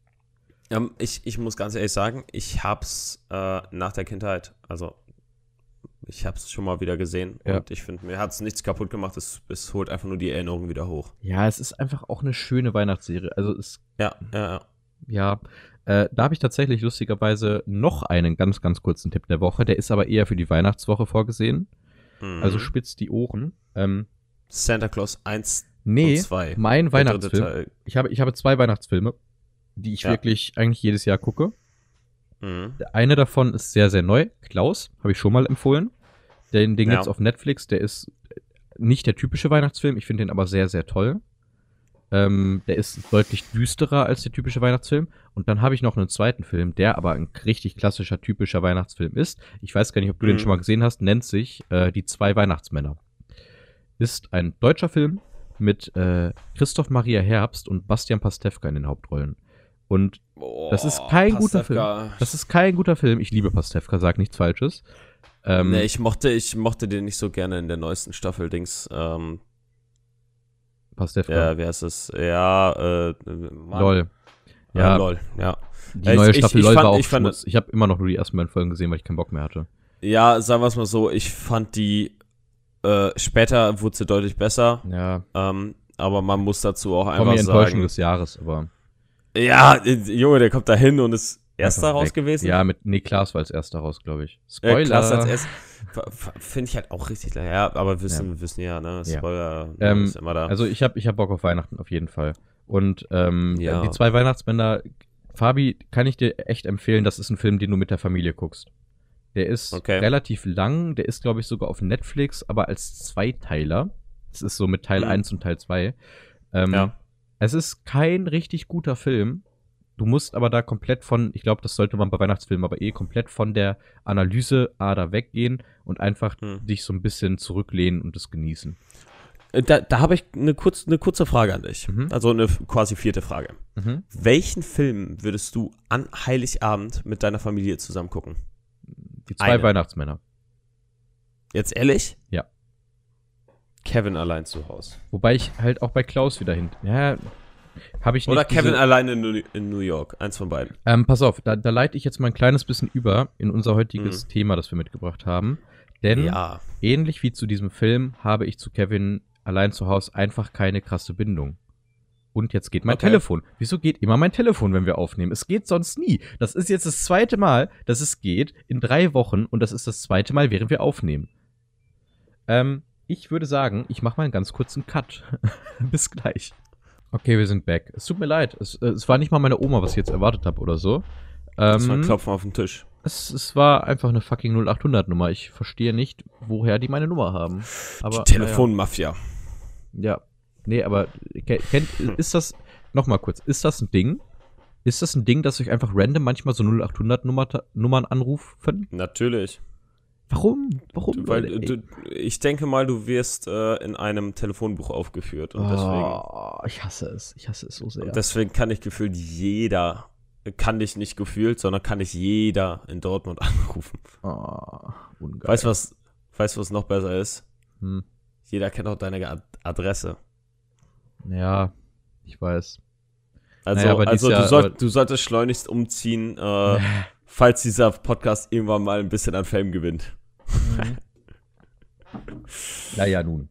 Ähm, ich, ich muss ganz ehrlich sagen, ich hab's äh, nach der Kindheit, also ich hab's schon mal wieder gesehen Ja. und ich finde, mir hat's nichts kaputt gemacht, es, es holt einfach nur die Erinnerung wieder hoch. Ja, es ist einfach auch eine schöne Weihnachtsserie. Also es Ja, ja, ja. Ja, äh, da habe ich tatsächlich lustigerweise noch einen ganz, ganz kurzen Tipp der Woche. Der ist aber eher für die Weihnachtswoche vorgesehen. Mhm. Also spitzt die Ohren. Ähm, Santa Claus 1 nee, und 2. mein Weihnachtsfilm. Ich habe, ich habe zwei Weihnachtsfilme, die ich Ja. wirklich eigentlich jedes Jahr gucke. Mhm. Eine davon ist sehr, sehr neu. Klaus, habe ich schon mal empfohlen. Den, den Ja. gibt's auf Netflix. Der ist nicht der typische Weihnachtsfilm. Ich finde den aber sehr, sehr toll. Ähm, der ist deutlich düsterer als der typische Weihnachtsfilm. Und dann habe ich noch einen zweiten Film, der aber ein richtig klassischer, typischer Weihnachtsfilm ist. Ich weiß gar nicht, ob du den Mhm. schon mal gesehen hast. Nennt sich äh, Die zwei Weihnachtsmänner. Ist ein deutscher Film mit äh, Christoph Maria Herbst und Bastian Pastewka in den Hauptrollen. Und Das ist kein guter Pastewka. das ist kein guter Film. Ich liebe Pastewka, sag nichts Falsches. Ähm, nee, ich mochte, ich mochte den nicht so gerne in der neuesten Staffel Dings. Ähm, Pastewka. Ja, wie heißt es? Ja, äh, Mann. LOL. Ja, Ja, lol, ja. die neue ich- Staffel ich LOL fand- war auch ich fand-. Ich habe immer noch nur die ersten beiden Folgen gesehen, weil ich keinen Bock mehr hatte. Ja, sagen wir es mal so, ich fand die, äh, später wurde sie deutlich besser, Ja, ähm, aber man muss dazu auch einfach mir Enttäuschung sagen. des Jahres, aber. Ja, äh, Junge, der kommt da hin und ist erster raus weg. gewesen. Ja, mit, nee, Klaas war als erster raus, glaube ich. Äh, Spoiler. klasse als erst. Finde ich halt auch richtig. Ja, aber wissen, wir wissen ja, ne? Ja. Spoiler Ähm, ist immer da. Also ich habe ich hab Bock auf Weihnachten auf jeden Fall. Und ähm, Ja. die zwei Weihnachtsbänder, Fabi, kann ich dir echt empfehlen, das ist ein Film, den du mit der Familie guckst. Der ist Okay. relativ lang, der ist, glaube ich, sogar auf Netflix, aber als Zweiteiler. Das ist so mit Teil Hm. 1 und Teil 2. Ähm, Ja. Es ist kein richtig guter Film. Du musst aber da komplett von, ich glaube, das sollte man bei Weihnachtsfilmen aber eh komplett von der Analyse Ader weggehen und einfach Hm. dich so ein bisschen zurücklehnen und es genießen. Äh, Da, da habe ich eine, kurz, eine kurze Frage an dich. Mhm. Also eine quasi vierte Frage. Mhm. Welchen Film würdest du an Heiligabend mit deiner Familie zusammen gucken? Die zwei Eine. Weihnachtsmänner. Jetzt ehrlich? Ja. Kevin allein zu Hause. Wobei ich halt auch bei Klaus wieder hin. Ja, habe ich nicht. Oder Kevin diese, allein in, New- in New York. Eins von beiden. ähm, pass auf, da, da leite ich jetzt mal ein kleines bisschen über in unser heutiges Mhm. Thema, das wir mitgebracht haben. Denn Ja. ähnlich wie zu diesem Film habe ich zu Kevin allein zu Hause einfach keine krasse Bindung. Und jetzt geht mein Okay. Telefon. Wieso geht immer mein Telefon, wenn wir aufnehmen? Es geht sonst nie. Das ist jetzt das zweite Mal, dass es geht in drei Wochen und das ist das zweite Mal, während wir aufnehmen. Ähm, ich würde sagen, ich mache mal einen ganz kurzen Cut. [LAUGHS] Bis gleich. Okay, wir sind back. Es tut mir leid. Es, äh, es war nicht mal meine Oma, was ich jetzt erwartet habe oder so. Das war ein Ähm, Klopfen auf den Tisch. es, es war einfach eine fucking 0800 Nummer. Ich verstehe nicht, woher die meine Nummer haben. Aber Die Telefonmafia. Naja. Ja. Nee, aber ke- kennt, ist das, nochmal kurz, ist das ein Ding? Ist das ein Ding, dass euch einfach random manchmal so 0800 Nummer, Nummern anrufen? Natürlich. Warum? Warum? Weil du, ich denke mal, du wirst äh, in einem Telefonbuch aufgeführt und deswegen, oh, ich hasse es. Ich hasse es so sehr. deswegen kann ich gefühlt jeder, kann dich nicht gefühlt, sondern kann dich jeder in Dortmund [LAUGHS] anrufen. oh, ungeil. Weißt du was, weißt was noch besser ist? Hm. Jeder kennt auch deine Ad- Adresse. Ja, ich weiß. Also, Naja, also du, soll, du solltest schleunigst umziehen, äh, [LAUGHS] falls dieser Podcast irgendwann mal ein bisschen an Fame gewinnt. Naja, nun.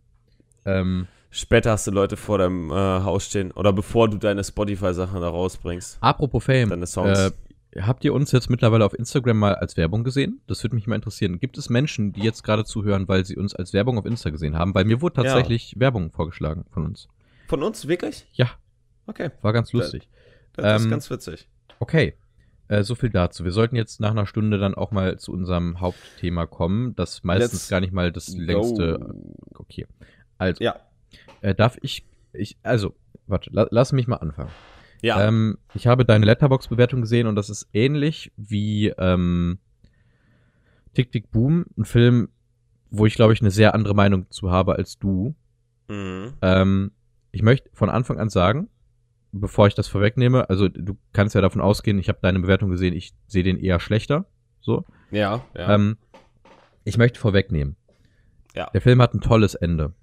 Ähm, Später hast du Leute vor deinem äh, Haus stehen oder bevor du deine Spotify-Sachen da rausbringst. apropos Fame. Deine Songs. Äh, habt ihr uns jetzt mittlerweile auf Instagram mal als Werbung gesehen? Das würde mich mal interessieren. Gibt es Menschen, die jetzt gerade zuhören, weil sie uns als Werbung auf Insta gesehen haben? Weil mir wurde Ja. tatsächlich Werbung vorgeschlagen von uns. Von uns wirklich? Ja, Okay. war ganz lustig. Das ist Ähm, ganz witzig. Okay. Äh, so viel dazu. Wir sollten jetzt nach einer Stunde dann auch mal zu unserem Hauptthema kommen, das meistens Let's gar nicht mal das längste. Go. Okay. Also, Ja. äh, darf ich, ich, also, warte, la, lass mich mal anfangen. Ja. Ähm, ich habe deine Letterbox-Bewertung gesehen und das ist ähnlich wie ähm, Tick Tick Boom, ein Film, wo ich glaube ich eine sehr andere Meinung zu habe als du. mhm. Ähm, ich möchte von Anfang an sagen, bevor ich das vorwegnehme, also du kannst ja davon ausgehen, ich habe deine Bewertung gesehen, ich sehe den eher schlechter. So. Ja. ja. Ähm, ich möchte vorwegnehmen. Ja. Der Film hat ein tolles Ende.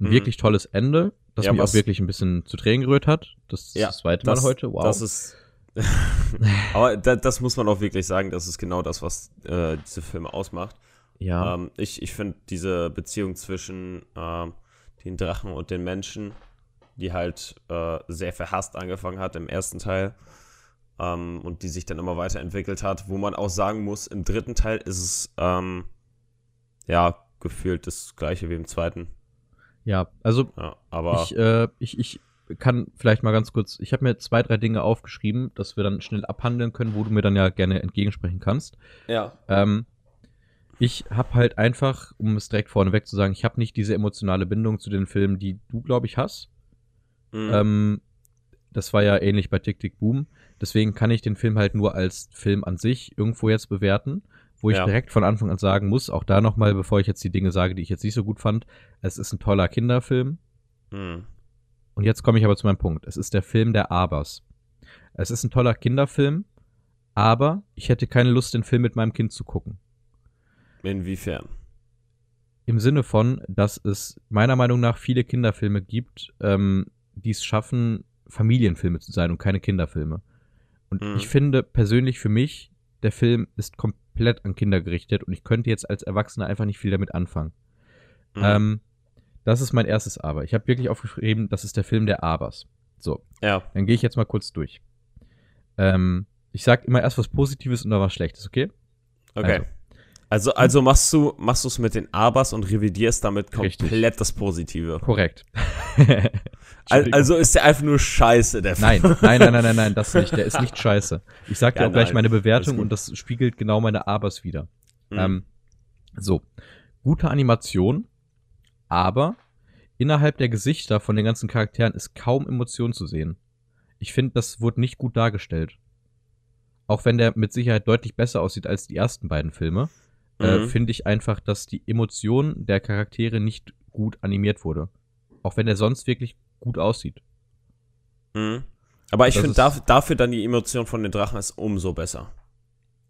Ein Mhm. wirklich tolles Ende, das Ja, mich was- auch wirklich ein bisschen zu Tränen gerührt hat. Das ist Ja, das zweite das, Mal heute. Wow. Das ist. [LAUGHS] Aber da, das muss man auch wirklich sagen, das ist genau das, was äh, diese Filme ausmacht. ja. Ähm, ich ich finde diese Beziehung zwischen ähm, den Drachen und den Menschen, die halt äh, sehr verhasst angefangen hat im ersten Teil ähm, und die sich dann immer weiterentwickelt hat, wo man auch sagen muss, im dritten Teil ist es ähm, ja gefühlt das gleiche wie im zweiten. ja, also Ja, aber ich, äh, ich, ich kann vielleicht mal ganz kurz, ich habe mir zwei, drei Dinge aufgeschrieben, dass wir dann schnell abhandeln können, wo du mir dann ja gerne entgegensprechen kannst. ja. Ähm, ich habe halt einfach, um es direkt vorneweg zu sagen, ich habe nicht diese emotionale Bindung zu den Filmen, die du, glaube ich, hast. Mhm. Ähm, das war ja ähnlich bei Tick Tick Boom. Deswegen kann ich den Film halt nur als Film an sich irgendwo jetzt bewerten, wo ich Ja. direkt von Anfang an sagen muss, auch da nochmal, bevor ich jetzt die Dinge sage, die ich jetzt nicht so gut fand, es ist ein toller Kinderfilm. Mhm. Und jetzt komme ich aber zu meinem Punkt. Es ist der Film der Abers. Es ist ein toller Kinderfilm, aber ich hätte keine Lust, den Film mit meinem Kind zu gucken. Inwiefern? im Sinne von, dass es meiner Meinung nach viele Kinderfilme gibt, ähm, die es schaffen, Familienfilme zu sein und keine Kinderfilme. Und Mhm. ich finde persönlich für mich, der Film ist komplett an Kinder gerichtet und ich könnte jetzt als Erwachsener einfach nicht viel damit anfangen. Mhm. Ähm, das ist mein erstes Aber. Ich habe wirklich aufgeschrieben, das ist der Film der Abers. So, ja, dann gehe ich jetzt mal kurz durch. Ähm, ich sag immer erst was Positives und dann was Schlechtes, okay? okay. Also, also machst du machst du es mit den Abers und revidierst damit Richtig. komplett das Positive. Korrekt. [LAUGHS] Also ist der einfach nur Scheiße, der Nein, Film. nein, nein, nein, nein, nein, das nicht. Der ist nicht [LAUGHS] scheiße. Ich sag dir Ja, auch gleich nein. meine Bewertung und das spiegelt genau meine Abers wieder. Mhm. Ähm, so, gute Animation, aber innerhalb der Gesichter von den ganzen Charakteren ist kaum Emotion zu sehen. Ich finde, das wurde nicht gut dargestellt. Auch wenn der mit Sicherheit deutlich besser aussieht als die ersten beiden Filme, äh, Mhm. finde ich einfach, dass die Emotion der Charaktere nicht gut animiert wurde. Auch wenn er sonst wirklich gut aussieht. Mhm. Aber ich finde dafür, dafür dann die Emotion von den Drachen ist umso besser.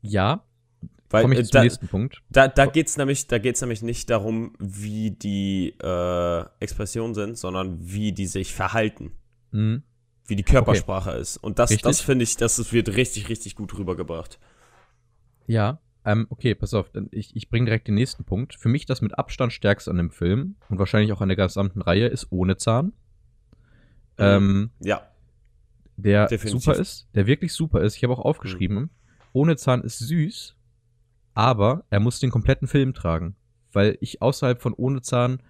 Ja, Weil komme ich äh, zum da, nächsten Punkt. da, da geht's nämlich, da geht's nämlich nicht darum, wie die äh, Expressionen sind, sondern wie die sich verhalten, Mhm. wie die Körpersprache ist. Und das, Richtig. das finde ich, das wird richtig, richtig gut rübergebracht. Ja, ähm, okay, pass auf, ich, ich bringe direkt den nächsten Punkt. Für mich das mit Abstand stärkste an dem Film und wahrscheinlich auch an der gesamten Reihe ist ohne Zahn. Ähm, Ja, der Definitiv. super ist, der wirklich super ist. Ich habe auch aufgeschrieben, ohne Zahn ist süß, aber er muss den kompletten Film tragen, weil ich außerhalb von ohne Zahn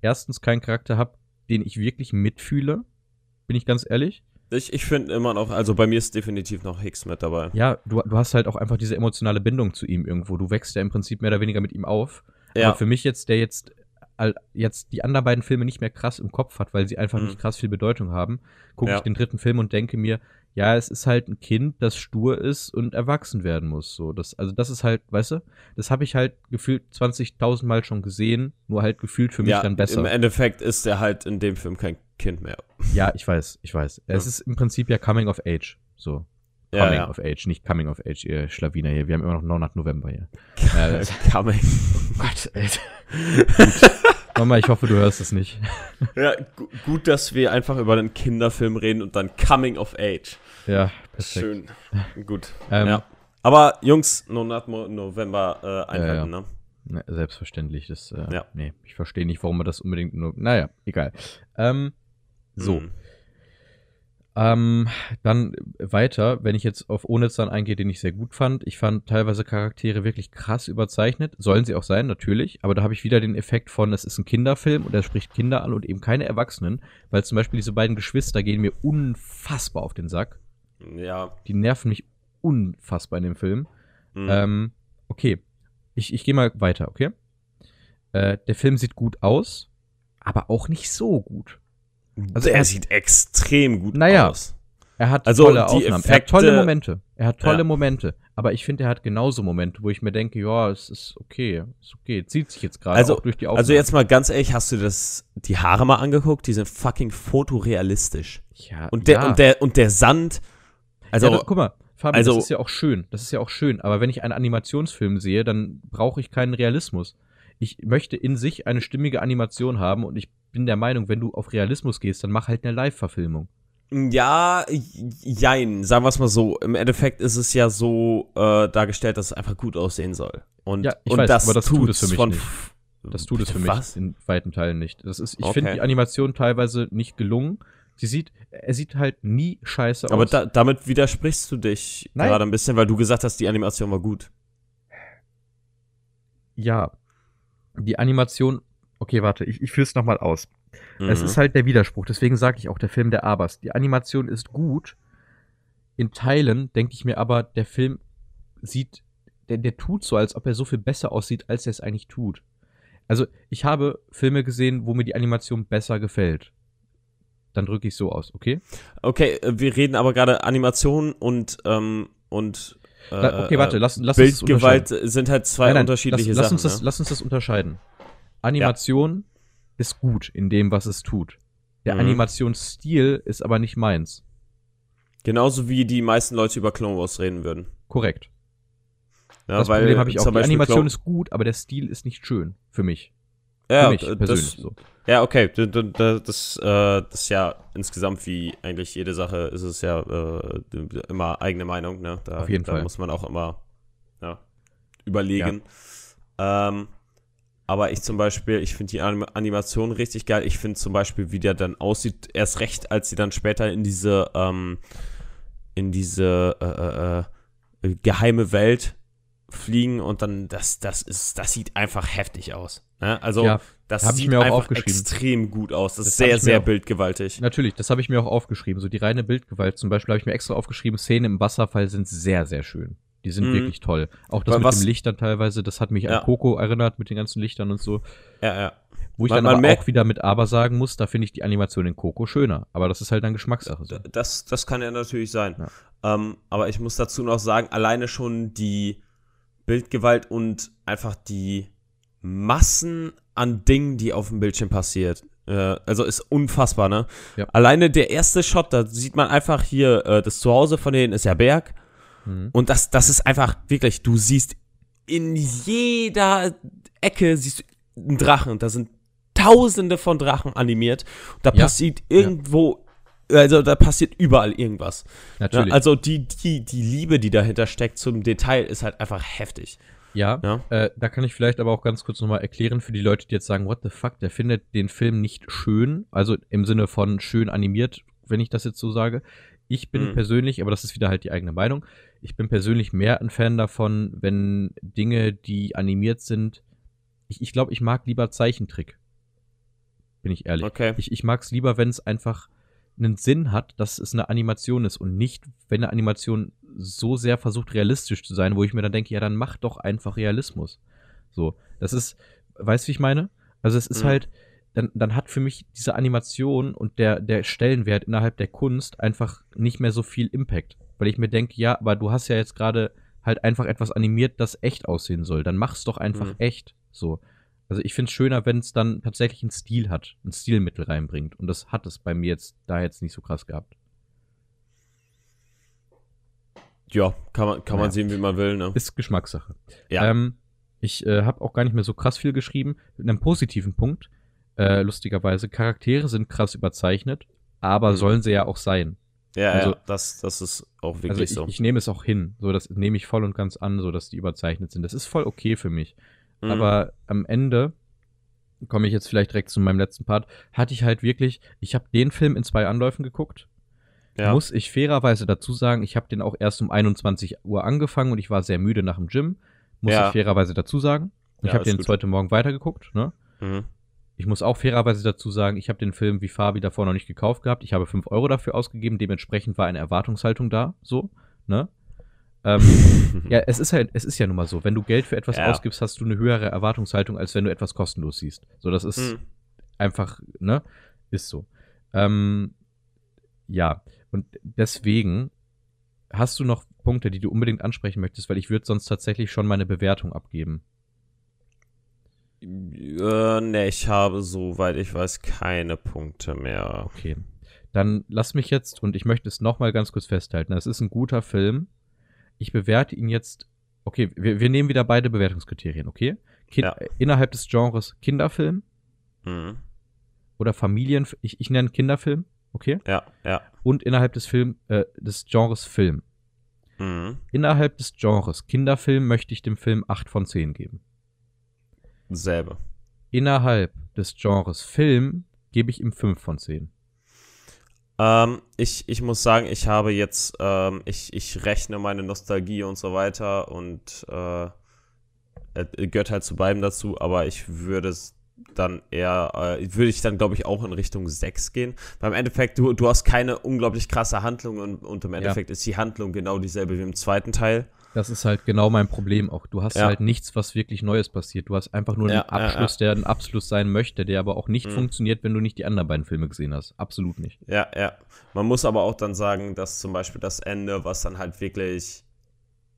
erstens keinen Charakter habe, den ich wirklich mitfühle, bin ich ganz ehrlich. Ich, ich finde immer noch, also bei mir ist definitiv noch Hicks mit dabei. Ja, du, du hast halt auch einfach diese emotionale Bindung zu ihm irgendwo. Du wächst ja im Prinzip mehr oder weniger mit ihm auf. Ja, Aber für mich jetzt, der jetzt jetzt die anderen beiden Filme nicht mehr krass im Kopf hat, weil sie einfach Mhm. nicht krass viel Bedeutung haben, gucke Ja. ich den dritten Film und denke mir, ja, es ist halt ein Kind, das stur ist und erwachsen werden muss. So, das, also das ist halt, weißt du, das habe ich halt gefühlt 20.000 Mal schon gesehen, nur halt gefühlt für mich ja dann besser. im Endeffekt ist er halt in dem Film kein Kind mehr. Ja, ich weiß, ich weiß. Es Ja. ist im Prinzip ja Coming of Age. So. Ja, Coming ja. of Age, nicht Coming of Age, ihr Schlawiner hier. Wir haben immer noch Monat November hier. Ja, das- [LAUGHS] Coming. Gott, Alter. [LAUGHS] Mama, ich hoffe, du hörst es nicht. Ja, gu gut, dass wir einfach über einen Kinderfilm reden und dann Coming of Age. Ja, perfekt. Schön. Gut. Ähm, ja. Aber Jungs, Nonat November äh, einhalten, Ja, ne? Ne, selbstverständlich. Das, äh, Ja. Nee, ich verstehe nicht, warum man das unbedingt nur. Naja, egal. Ähm, so. Mhm. Ähm, dann weiter, wenn ich jetzt auf Ohne Zahn eingehe, den ich sehr gut fand. Ich fand teilweise Charaktere wirklich krass überzeichnet. Sollen sie auch sein, natürlich. Aber da habe ich wieder den Effekt von, es ist ein Kinderfilm und er spricht Kinder an und eben keine Erwachsenen. Weil zum Beispiel diese beiden Geschwister gehen mir unfassbar auf den Sack. Ja. Die nerven mich unfassbar in dem Film. Mhm. Ähm, okay. Ich, ich gehe mal weiter, okay? Äh, der Film sieht gut aus, aber auch nicht so gut. Also er- sieht extrem gut Naja. aus. Er hat Also, tolle Aufnahmen. er hat tolle Momente. Er hat tolle Ja. Momente. Aber ich finde, er hat genauso Momente, wo ich mir denke, ja, es ist okay. Ist okay. Zieht sich jetzt gerade Also- durch die Aufnahmen. Also jetzt mal ganz ehrlich, hast du das die Haare mal angeguckt? Die sind fucking fotorealistisch. ja, Und der ja. und der und der Sand. Also ja, da, guck mal, Fabian, also- das ist ja auch schön. Das ist ja auch schön. Aber wenn ich einen Animationsfilm sehe, dann brauche ich keinen Realismus. Ich möchte in sich eine stimmige Animation haben und ich bin der Meinung, wenn du auf Realismus gehst, dann mach halt eine Live-Verfilmung. Ja, jein, sagen wir es mal so. Im Endeffekt ist es ja so äh, dargestellt, dass es einfach gut aussehen soll. Und, Ja, ich und weiß, das aber das tut es für mich von, nicht. Das tut es für mich Was? in weiten Teilen nicht. Das ist, ich Okay. finde die Animation teilweise nicht gelungen. Sie sieht, er sieht halt nie scheiße Aber aus. da, damit widersprichst du dich Nein. gerade ein bisschen, weil du gesagt hast, die Animation war gut. ja. Die Animation, okay, warte, ich, ich führe es nochmal aus. Es Mhm. ist halt der Widerspruch, deswegen sage ich auch der Film der Abers. Die Animation ist gut. In Teilen denke ich mir aber, der Film sieht, der, der tut so, als ob er so viel besser aussieht, als er es eigentlich tut. Also, ich habe Filme gesehen, wo mir die Animation besser gefällt. Dann drücke ich so aus, okay? Okay, äh, wir reden aber gerade Animation und ähm, und äh, okay, warte, äh, lass, lass uns das Bildgewalt unterscheiden. sind halt zwei Nein, nein, unterschiedliche lass, lass Sachen. Uns das, ne? Lass uns das unterscheiden. Animation ist gut in dem, was es tut. Der Mhm. Animationsstil ist aber nicht meins. Genauso wie die meisten Leute über Clone Wars reden würden. Korrekt. Ja, das weil Problem habe ich auch. Die Beispiel Animation Clone- ist gut, aber der Stil ist nicht schön für mich. Ja, Für mich d- persönlich das, so. ja, okay. D- d- d- Das, äh, das ist ja insgesamt wie eigentlich jede Sache ist es ja äh, immer eigene Meinung, ne? Da, Auf jeden da Fall. muss man auch immer ja, überlegen. Ähm, aber ich zum Beispiel, ich finde die Anim Animation richtig geil. Ich finde zum Beispiel, wie der dann aussieht, erst recht, als sie dann später in diese, ähm, in diese äh, äh, äh, geheime Welt fliegen und dann, das, das ist, das sieht einfach heftig aus. Ne? Also, Ja, das sieht mir auch einfach aufgeschrieben. extrem gut aus. Das, Das ist sehr, sehr auch- bildgewaltig. Natürlich, das habe ich mir auch aufgeschrieben. So die reine Bildgewalt zum Beispiel habe ich mir extra aufgeschrieben, Szenen im Wasserfall sind sehr, sehr schön. Die sind Mhm. wirklich toll. Auch das Weil mit was- dem Lichtern teilweise, das hat mich Ja. an Coco erinnert mit den ganzen Lichtern und so. Ja, ja. Wo ich Man- dann aber auch wieder mit aber sagen muss, da finde ich die Animation in Coco schöner. Aber das ist halt dann Geschmackssache. So. Das, das kann ja natürlich sein. Ja. Ähm, aber ich muss dazu noch sagen, alleine schon die Bildgewalt und einfach die Massen an Dingen, die auf dem Bildschirm passiert. Äh, also ist unfassbar, ne? Ja. Alleine der erste Shot, da sieht man einfach hier, äh, das Zuhause von denen ist ja Berg. Mhm. Und das, das ist einfach wirklich, du siehst in jeder Ecke siehst du einen Drachen. Da sind tausende von Drachen animiert. Da Ja. passiert irgendwo, also da passiert überall irgendwas. Natürlich. Ja, also die, die, die Liebe, die dahinter steckt zum Detail, ist halt einfach heftig. Ja, Ja. Äh, da kann ich vielleicht aber auch ganz kurz nochmal erklären für die Leute, die jetzt sagen, what the fuck, der findet den Film nicht schön, also im Sinne von schön animiert, wenn ich das jetzt so sage. Ich bin Mhm. persönlich, aber das ist wieder halt die eigene Meinung, ich bin persönlich mehr ein Fan davon, wenn Dinge, die animiert sind, ich, ich glaube, ich mag lieber Zeichentrick. Bin ich ehrlich. Okay. Ich, ich mag es lieber, wenn es einfach einen Sinn hat, dass es eine Animation ist und nicht, wenn eine Animation so sehr versucht, realistisch zu sein, wo ich mir dann denke, ja, dann mach doch einfach Realismus. So, das ist, weißt du, wie ich meine? Also es ist Mhm. halt, dann, dann hat für mich diese Animation und der, der Stellenwert innerhalb der Kunst einfach nicht mehr so viel Impact. Weil ich mir denke, ja, aber du hast ja jetzt gerade halt einfach etwas animiert, das echt aussehen soll. Dann mach's doch einfach Mhm. echt. So. Also ich finde es schöner, wenn es dann tatsächlich einen Stil hat, ein Stilmittel reinbringt. Und das hat es bei mir jetzt da jetzt nicht so krass gehabt. Ja, kann man, kann Naja. man sehen, wie man will, ne? Ist Geschmackssache. Ja. Ähm, ich äh, habe auch gar nicht mehr so krass viel geschrieben. Mit einem positiven Punkt, äh, lustigerweise, Charaktere sind krass überzeichnet, aber Mhm. sollen sie ja auch sein. ja, also- ja, das, das ist auch wirklich Also ich, so. ich nehme es auch hin. So, das nehme ich voll und ganz an, so dass die überzeichnet sind. Das ist voll okay für mich. Mhm. Aber am Ende komme ich jetzt vielleicht direkt zu meinem letzten Part. Hatte ich halt wirklich, ich habe den Film in zwei Anläufen geguckt. ja. Muss ich fairerweise dazu sagen, ich habe den auch erst um 21 Uhr angefangen und ich war sehr müde nach dem Gym. Muss Ja. ich fairerweise dazu sagen. Ich Ja, habe den gut. heute Morgen weitergeguckt. Ne? Mhm. Ich muss auch fairerweise dazu sagen, ich habe den Film wie Fabi davor noch nicht gekauft gehabt. Ich habe 5 Euro dafür ausgegeben. Dementsprechend war eine Erwartungshaltung da. So, ne? Ähm, [LAUGHS] ja, es ist halt, es ist ja nun mal so. Wenn du Geld für etwas Ja. ausgibst, hast du eine höhere Erwartungshaltung, als wenn du etwas kostenlos siehst. So, das ist Mhm. einfach, ne? Ist so. Ähm, ja, und deswegen hast du noch Punkte, die du unbedingt ansprechen möchtest, weil ich würde sonst tatsächlich schon meine Bewertung abgeben. Äh, ne, ich habe, soweit ich weiß, keine Punkte mehr. Okay. Dann lass mich jetzt, und ich möchte es nochmal ganz kurz festhalten, es ist ein guter Film. Ich bewerte ihn jetzt, okay, wir, wir nehmen wieder beide Bewertungskriterien, okay? Kind, Ja. Innerhalb des Genres Kinderfilm Mhm. oder Familienfilm, ich, ich nenne Kinderfilm, okay? Ja, ja. Und innerhalb des Film, äh, des Genres Film. Mhm. Innerhalb des Genres Kinderfilm möchte ich dem Film 8 von 10 geben. Selbe. Innerhalb des Genres Film gebe ich ihm 5 von 10. Ähm, ich, ich muss sagen, ich habe jetzt, ähm, ich, ich rechne meine Nostalgie und so weiter und äh, gehört halt zu beiden dazu, aber ich würde es dann eher, äh, würde ich dann, glaube ich, auch in Richtung 6 gehen. Weil im Endeffekt, du, du hast keine unglaublich krasse Handlung und, und im Endeffekt ist die Handlung genau dieselbe wie im zweiten Teil. Das ist halt genau mein Problem auch. Du hast Ja. halt nichts, was wirklich Neues passiert. Du hast einfach nur einen Ja, ja, Abschluss, der ein Abschluss sein möchte, der aber auch nicht Mhm. funktioniert, wenn du nicht die anderen beiden Filme gesehen hast. Absolut nicht. Ja, ja. Man muss aber auch dann sagen, dass zum Beispiel das Ende, was dann halt wirklich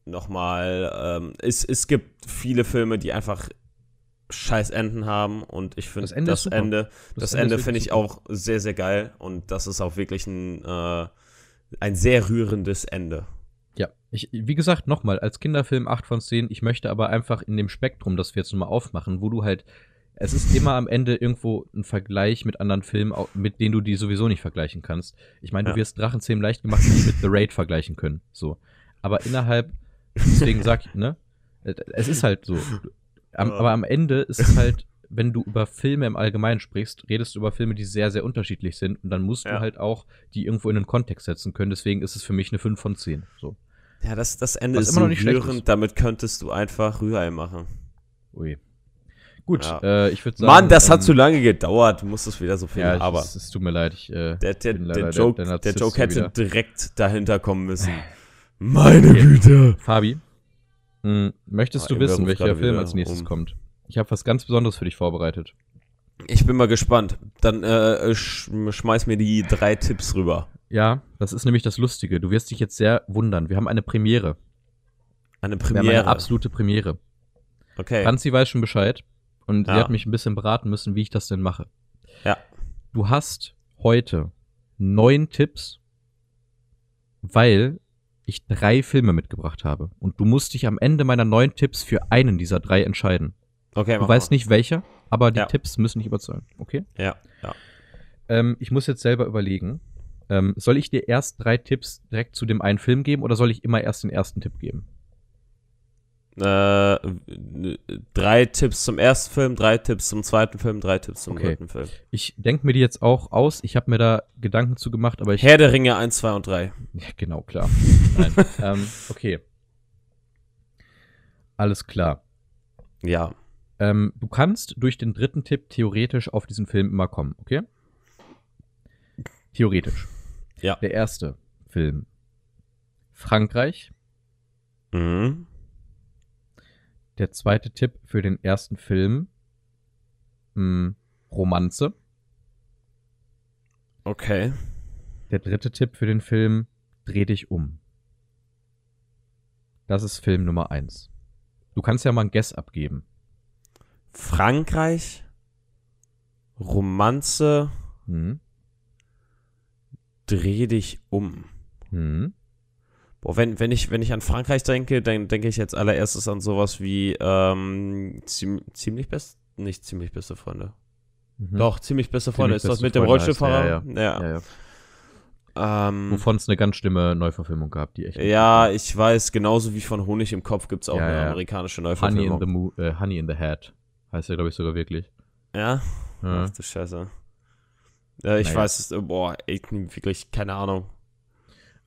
nochmal, ähm, es, es gibt viele Filme, die einfach scheiß Enden haben und ich finde Das Ende das super. Ende, das, Ende Ende finde ich auch sehr, sehr geil und das ist auch wirklich ein, äh, ein sehr rührendes Ende. Ja, ich, wie gesagt, nochmal, als Kinderfilm 8 von 10, ich möchte aber einfach in dem Spektrum, das wir jetzt nochmal aufmachen, wo du halt es ist immer am Ende irgendwo ein Vergleich mit anderen Filmen, mit denen du die sowieso nicht vergleichen kannst. Ich meine, Ja. du wirst Drachenzähmen leicht gemacht nicht mit The Raid vergleichen können. So. Aber innerhalb, deswegen sag ich, ne? Es ist halt so. Am, aber am Ende ist es halt, wenn du über Filme im Allgemeinen sprichst, redest du über Filme, die sehr, sehr unterschiedlich sind. Und dann musst Ja. du halt auch die irgendwo in einen Kontext setzen können. Deswegen ist es für mich eine 5 von 10. So. Ja, das, das Ende Was ist immer so noch nicht schlecht rührend, ist. damit könntest du einfach Rührei machen. Ui. Gut, Ja. äh, ich würde sagen. Mann, das hat ähm, zu lange gedauert. Du musstest wieder so viel Ja, aber es, es tut mir leid. Ich, äh, der, der, der, Joke, der der, Joke hätte wieder. direkt dahinter kommen müssen. [LAUGHS] Meine Okay. Güte. Fabi, mh, möchtest Ah, du wissen, welcher Film als nächstes um. kommt? Ich habe was ganz Besonderes für dich vorbereitet. Ich bin mal gespannt. Dann äh, sch schmeiß mir die drei Tipps rüber. Ja, das ist nämlich das Lustige. Du wirst dich jetzt sehr wundern. Wir haben eine Premiere. Eine Wir haben Premiere. eine absolute Premiere. okay. Franzi weiß schon Bescheid und sie Ja. hat mich ein bisschen beraten müssen, wie ich das denn mache. Ja. Du hast heute neun Tipps, weil ich drei Filme mitgebracht habe. Und du musst dich am Ende meiner neun Tipps für einen dieser drei entscheiden. Okay, Du weißt mal. nicht welcher, aber die Ja. Tipps müssen dich überzeugen. Okay? Ja, ja. Ähm, ich muss jetzt selber überlegen. Ähm, soll ich dir erst drei Tipps direkt zu dem einen Film geben oder soll ich immer erst den ersten Tipp geben? Äh, drei Tipps zum ersten Film, drei Tipps zum zweiten Film, drei Tipps zum Okay. dritten Film. Ich denke mir die jetzt auch aus. Ich habe mir da Gedanken zu gemacht, aber ich. Herr der Ringe 1, 2 und 3. Ja, genau, klar. [LAUGHS] Ähm, okay. Alles klar. Ja. Ähm, du kannst durch den dritten Tipp theoretisch auf diesen Film immer kommen, okay? Theoretisch. Ja. Der erste Film. Frankreich. Mhm. Der zweite Tipp für den ersten Film. Mh, Romanze. Okay. Der dritte Tipp für den Film Dreh dich um. Das ist Film Nummer eins. Du kannst ja mal ein Guess abgeben. Frankreich. Romanze. Hm? Dreh dich um. Hm? Boah, wenn, wenn, ich, wenn ich an Frankreich denke, dann denke ich jetzt allererstes an sowas wie ähm, ziem, ziemlich best, nicht ziemlich beste Freunde. Mhm. Doch, ziemlich beste Freunde. Ziemlich Ist das mit dem Freunde heißt Rollstuhlfahrer? der, Ja. Ja, ja. Ähm, Wovon es eine ganz schlimme Neuverfilmung gab, die echt. ja, ich weiß, genauso wie von Honig im Kopf gibt es auch Ja, eine ja. amerikanische war. Honey in Neuverfilmung. the äh, Honey in the Hat. Heißt der, glaube ich, sogar wirklich. ja? Ja. Ach du Scheiße. Ja, ich Naja. weiß es, äh, boah, echt wirklich, keine Ahnung.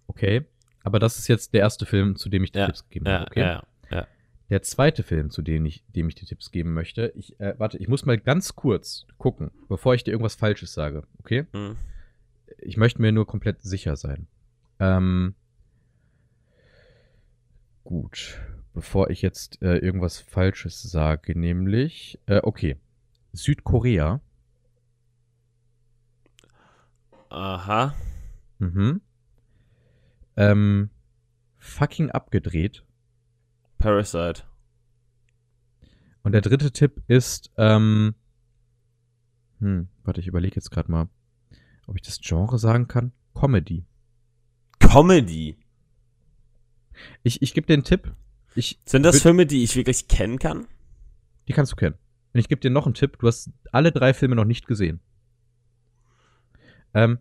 Okay. Aber das ist jetzt der erste Film, zu dem ich die Ja, Tipps gegeben habe. Okay? ja, ja. Der zweite Film, zu dem ich, dem ich die Tipps geben möchte. Ich, äh, warte, ich muss mal ganz kurz gucken, bevor ich dir irgendwas Falsches sage. Okay? Hm. Ich möchte mir nur komplett sicher sein. Ähm, gut. Bevor ich jetzt äh, irgendwas Falsches sage, nämlich, äh, okay. Südkorea. Aha. Mhm. Ähm, fucking abgedreht. Parasite. Und der dritte Tipp ist, ähm, hm, warte, ich überlege jetzt gerade mal, ob ich das Genre sagen kann. Comedy. Comedy. Ich, ich gebe einen Tipp. Ich, Sind das Filme, die ich wirklich kennen kann? die kannst du kennen. Und ich gebe dir noch einen Tipp. Du hast alle drei Filme noch nicht gesehen. Ähm,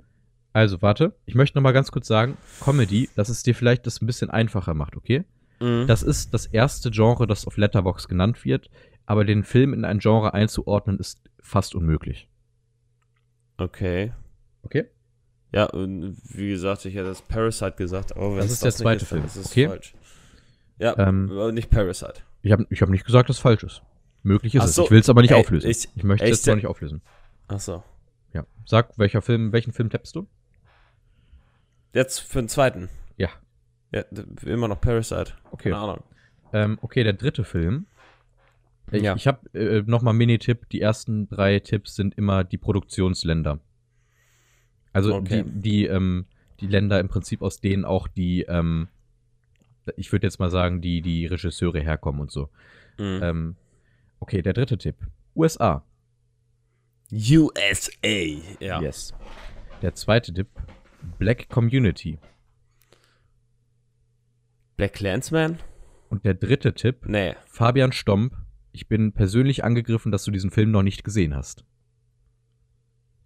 also, warte. Ich möchte noch mal ganz kurz sagen, Comedy, dass es dir vielleicht das ein bisschen einfacher macht, okay? Mhm. Das ist das erste Genre, das auf Letterbox genannt wird, aber den Film in ein Genre einzuordnen, ist fast unmöglich. Okay. Okay? Ja, und wie gesagt, ich hätte das Parasite gesagt, aber Das ist der zweite ist, Film, ist es okay? falsch. Ja, Ähm, nicht Parasite. Ich habe ich hab nicht gesagt, dass es falsch ist. Möglich ist Ach es. so. Ich will es aber nicht Ey, auflösen. ich- Ich, möchte es jetzt noch nicht auflösen. Ach so. Ja. Sag, welcher Film, welchen Film tippst du? Jetzt für den zweiten. Ja. Ja, immer noch Parasite. Okay. Keine Ahnung. Ähm, okay, der dritte Film. Ich, Ja. ich habe äh, nochmal Mini-Tipp. Die ersten drei Tipps sind immer die Produktionsländer. Also Okay. die, die, ähm, die Länder im Prinzip, aus denen auch die, ähm, ich würde jetzt mal sagen, die, die Regisseure herkommen und so. Mhm. Ähm, okay, der dritte Tipp. USA. USA. Ja. Yes. Der zweite Tipp. Black Community. Black Clansman? Und der dritte Tipp. Nee. Fabian Stomp. ich bin persönlich angegriffen, dass du diesen Film noch nicht gesehen hast.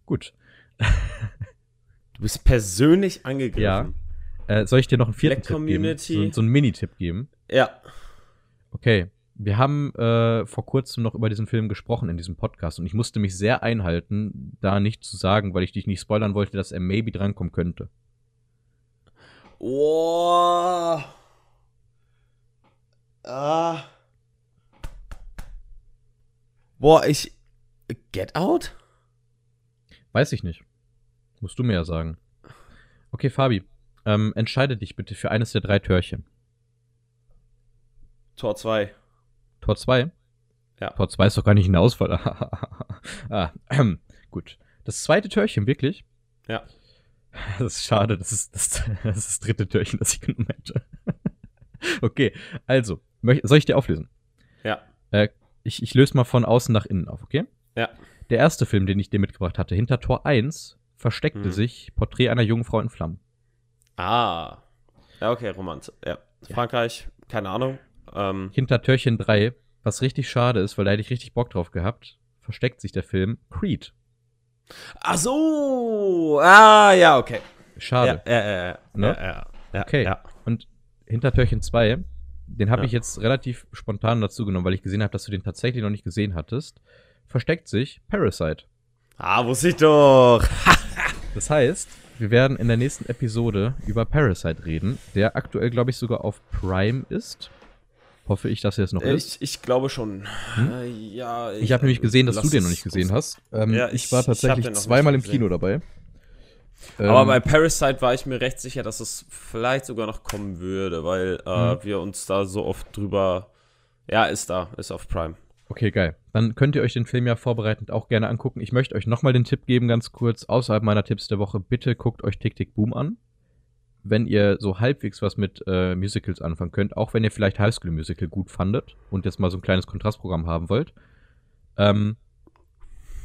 Gut. Du bist persönlich angegriffen. Ja. Äh, soll ich dir noch einen vierten Black Tipp geben? Community. So, so einen Minitipp geben? Ja. Okay. Wir haben äh, vor kurzem noch über diesen Film gesprochen in diesem Podcast und ich musste mich sehr einhalten, da nicht zu sagen, weil ich dich nicht spoilern wollte, dass er maybe drankommen könnte. Oh. Ah. Boah, ich. Get Out? Weiß ich nicht. Musst du mir ja sagen. Okay, Fabi, ähm, entscheide dich bitte für eines der drei Türchen. Tor 2. Tor 2? Ja. Tor 2 ist doch gar nicht eine Auswahl. [LAUGHS] ah, ähm, [CLEARS THROAT] gut. Das zweite Türchen, wirklich? Ja. [LAUGHS] Das ist schade, das ist das, [LAUGHS] das, ist das dritte Türchen, das ich genommen hätte. okay, also, soll ich dir auflösen? Ja. Äh, ich, ich löse mal von außen nach innen auf, okay? Ja. Der erste Film, den ich dir mitgebracht hatte, hinter Tor 1, versteckte Mhm. sich Porträt einer jungen Frau in Flammen. Ah. Ja, okay, Romanze. Ja. Ja. Frankreich, keine Ahnung. Ähm, Hinter Türchen 3, was richtig schade ist, weil da hätte ich richtig Bock drauf gehabt, versteckt sich der Film Creed. ach so. Ah, ja, okay. Schade. Ja, ja, ja, ja. Ne? ja, ja, Okay. Ja. Und hinter Türchen 2, den habe ich jetzt relativ spontan dazu genommen, weil ich gesehen habe, dass du den tatsächlich noch nicht gesehen hattest. Versteckt sich Parasite. Ah, wusste ich doch. [LAUGHS] Das heißt, wir werden in der nächsten Episode über Parasite reden, der aktuell, glaube ich, sogar auf Prime ist. Hoffe ich, dass er es noch ist. Ich, ich glaube schon. Hm? Äh, ja, Ich habe nämlich gesehen, dass du den noch nicht gesehen hast. Ähm, Ja, ich, ich- war ich tatsächlich zweimal im Kino dabei. Aber Ähm, bei Parasite war ich mir recht sicher, dass es vielleicht sogar noch kommen würde, weil äh, Mhm. wir uns da so oft drüber. Ja, ist da, ist auf Prime. Okay, geil. Dann könnt ihr euch den Film ja vorbereitend auch gerne angucken. Ich möchte euch nochmal den Tipp geben, ganz kurz, außerhalb meiner Tipps der Woche. Bitte guckt euch Tick Tick Boom an. Wenn ihr so halbwegs was mit äh, Musicals anfangen könnt, auch wenn ihr vielleicht High School Musical gut fandet und jetzt mal so ein kleines Kontrastprogramm haben wollt. Ähm,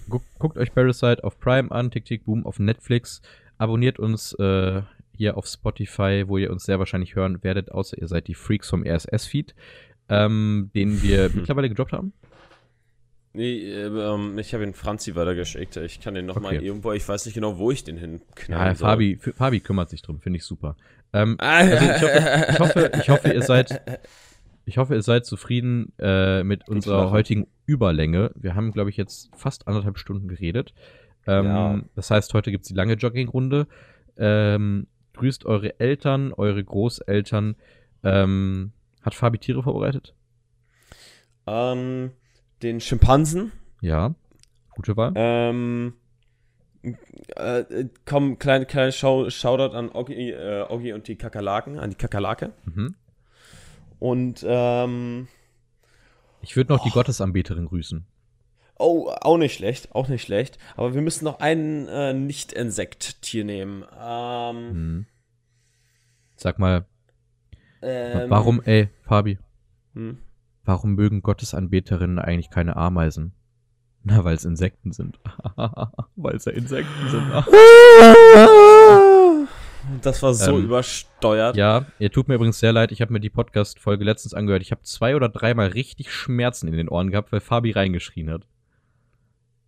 guckt, guckt euch Parasite auf Prime an, Tick Tick Boom auf Netflix. Abonniert uns äh, hier auf Spotify, wo ihr uns sehr wahrscheinlich hören werdet, außer ihr seid die Freaks vom RSS-Feed, ähm, den wir [LAUGHS] mittlerweile gedroppt haben. Nee, äh, ähm, ich habe ihn Franzi weitergeschickt. Ich kann den nochmal Okay. irgendwo, ich weiß nicht genau, wo ich den hinknallen Ja, soll. Fabi, Fabi kümmert sich drum, finde ich super. Ähm, also ich hoffe, ich hoffe, ich hoffe, ihr seid, ich hoffe, ihr seid zufrieden äh, mit unserer heutigen Überlänge. Wir haben, glaube ich, jetzt fast anderthalb Stunden geredet. Ähm, Ja. Das heißt, heute gibt's die lange Joggingrunde. Ähm, grüßt eure Eltern, eure Großeltern. Ähm, hat Fabi Tiere vorbereitet? ähm, den Schimpansen. Ja. Gute Wahl. Ähm, äh, komm, kleine, kleine Schau Shoutout an Oggi, äh, Oggi und die Kakerlaken, an die Kakerlake. Mhm. Und, ähm, Ich würde noch die Gottesanbeterin grüßen. oh, auch nicht schlecht, auch nicht schlecht. Aber wir müssen noch ein äh, Nicht-Insekt-Tier nehmen. Ähm, Mhm. Sag mal, ähm, warum, ey, Fabi, Hm? Warum mögen Gottesanbeterinnen eigentlich keine Ameisen? Na, weil es Insekten sind. [LAUGHS] weil es ja Insekten sind. Das war so Ähm, übersteuert. ja, ihr tut mir übrigens sehr leid. Ich habe mir die Podcast-Folge letztens angehört. Ich habe zwei oder dreimal richtig Schmerzen in den Ohren gehabt, weil Fabi reingeschrien hat.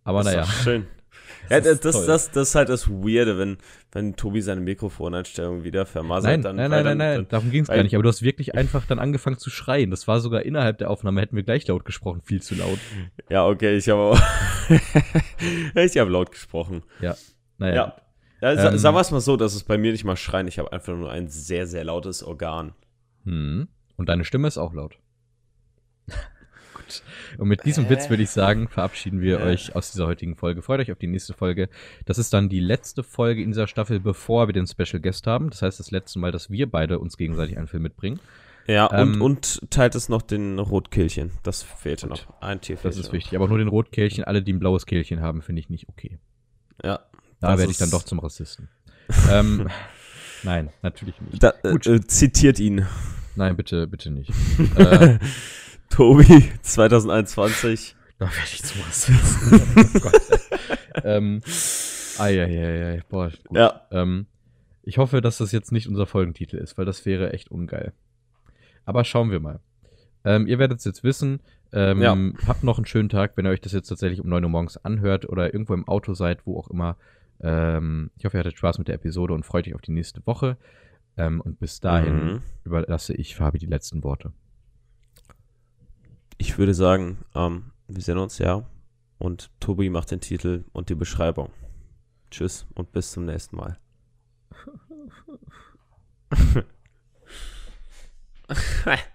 Aber naja. doch schön. Ja, Das das, ist das, das, das ist halt das Weirde, wenn, wenn Tobi seine Mikrofoneinstellung wieder vermasert. Nein, dann, nein, weil nein, nein, dann, nein, Dann, darum ging es gar nicht. Aber du hast wirklich einfach dann angefangen zu schreien. Das war sogar innerhalb der Aufnahme, hätten wir gleich laut gesprochen, viel zu laut. ja, okay, ich habe [LAUGHS] ich habe laut gesprochen. Naja. Ja. ja Ähm, sagen wir es mal so, dass es bei mir nicht mal schreien. Ich habe einfach nur ein sehr, sehr lautes Organ. Hm. Und deine Stimme ist auch laut. Gut. Und mit diesem Äh. Witz würde ich sagen, verabschieden wir Äh. euch aus dieser heutigen Folge. Freut euch auf die nächste Folge. Das ist dann die letzte Folge in dieser Staffel, bevor wir den Special Guest haben. Das heißt, das letzte Mal, dass wir beide uns gegenseitig einen Film mitbringen. Ja, Ähm, und, und teilt es noch den Rotkehlchen. Das fehlte noch. Ein Tier Das fehlte ist noch. wichtig. Aber nur den Rotkehlchen, alle, die ein blaues Kehlchen haben, finde ich nicht okay. Ja. Da Das werde ich dann doch zum Rassisten. [LAUGHS] ähm, nein, natürlich nicht. Da, Gut. äh, zitiert ihn. Nein, bitte, bitte nicht. [LAUGHS] äh, Tobi [LAUGHS] 2021. Da werde ich zu was. [LAUGHS] oh Gott. ähm, ai, ai, ai, ai. Boah, gut. Ja. Ähm, ich hoffe, dass das jetzt nicht unser Folgentitel ist, weil das wäre echt ungeil. Aber schauen wir mal. Ähm, ihr werdet es jetzt wissen. Ähm, ja. Habt noch einen schönen Tag, wenn ihr euch das jetzt tatsächlich um 9 Uhr morgens anhört oder irgendwo im Auto seid, wo auch immer. Ähm, ich hoffe, ihr hattet Spaß mit der Episode und freut euch auf die nächste Woche. Ähm, und bis dahin mhm. überlasse ich Fabi die letzten Worte ich würde sagen, ähm, wir sehen uns ja. Und Tobi macht den Titel und die Beschreibung. Tschüss und bis zum nächsten Mal. [LAUGHS]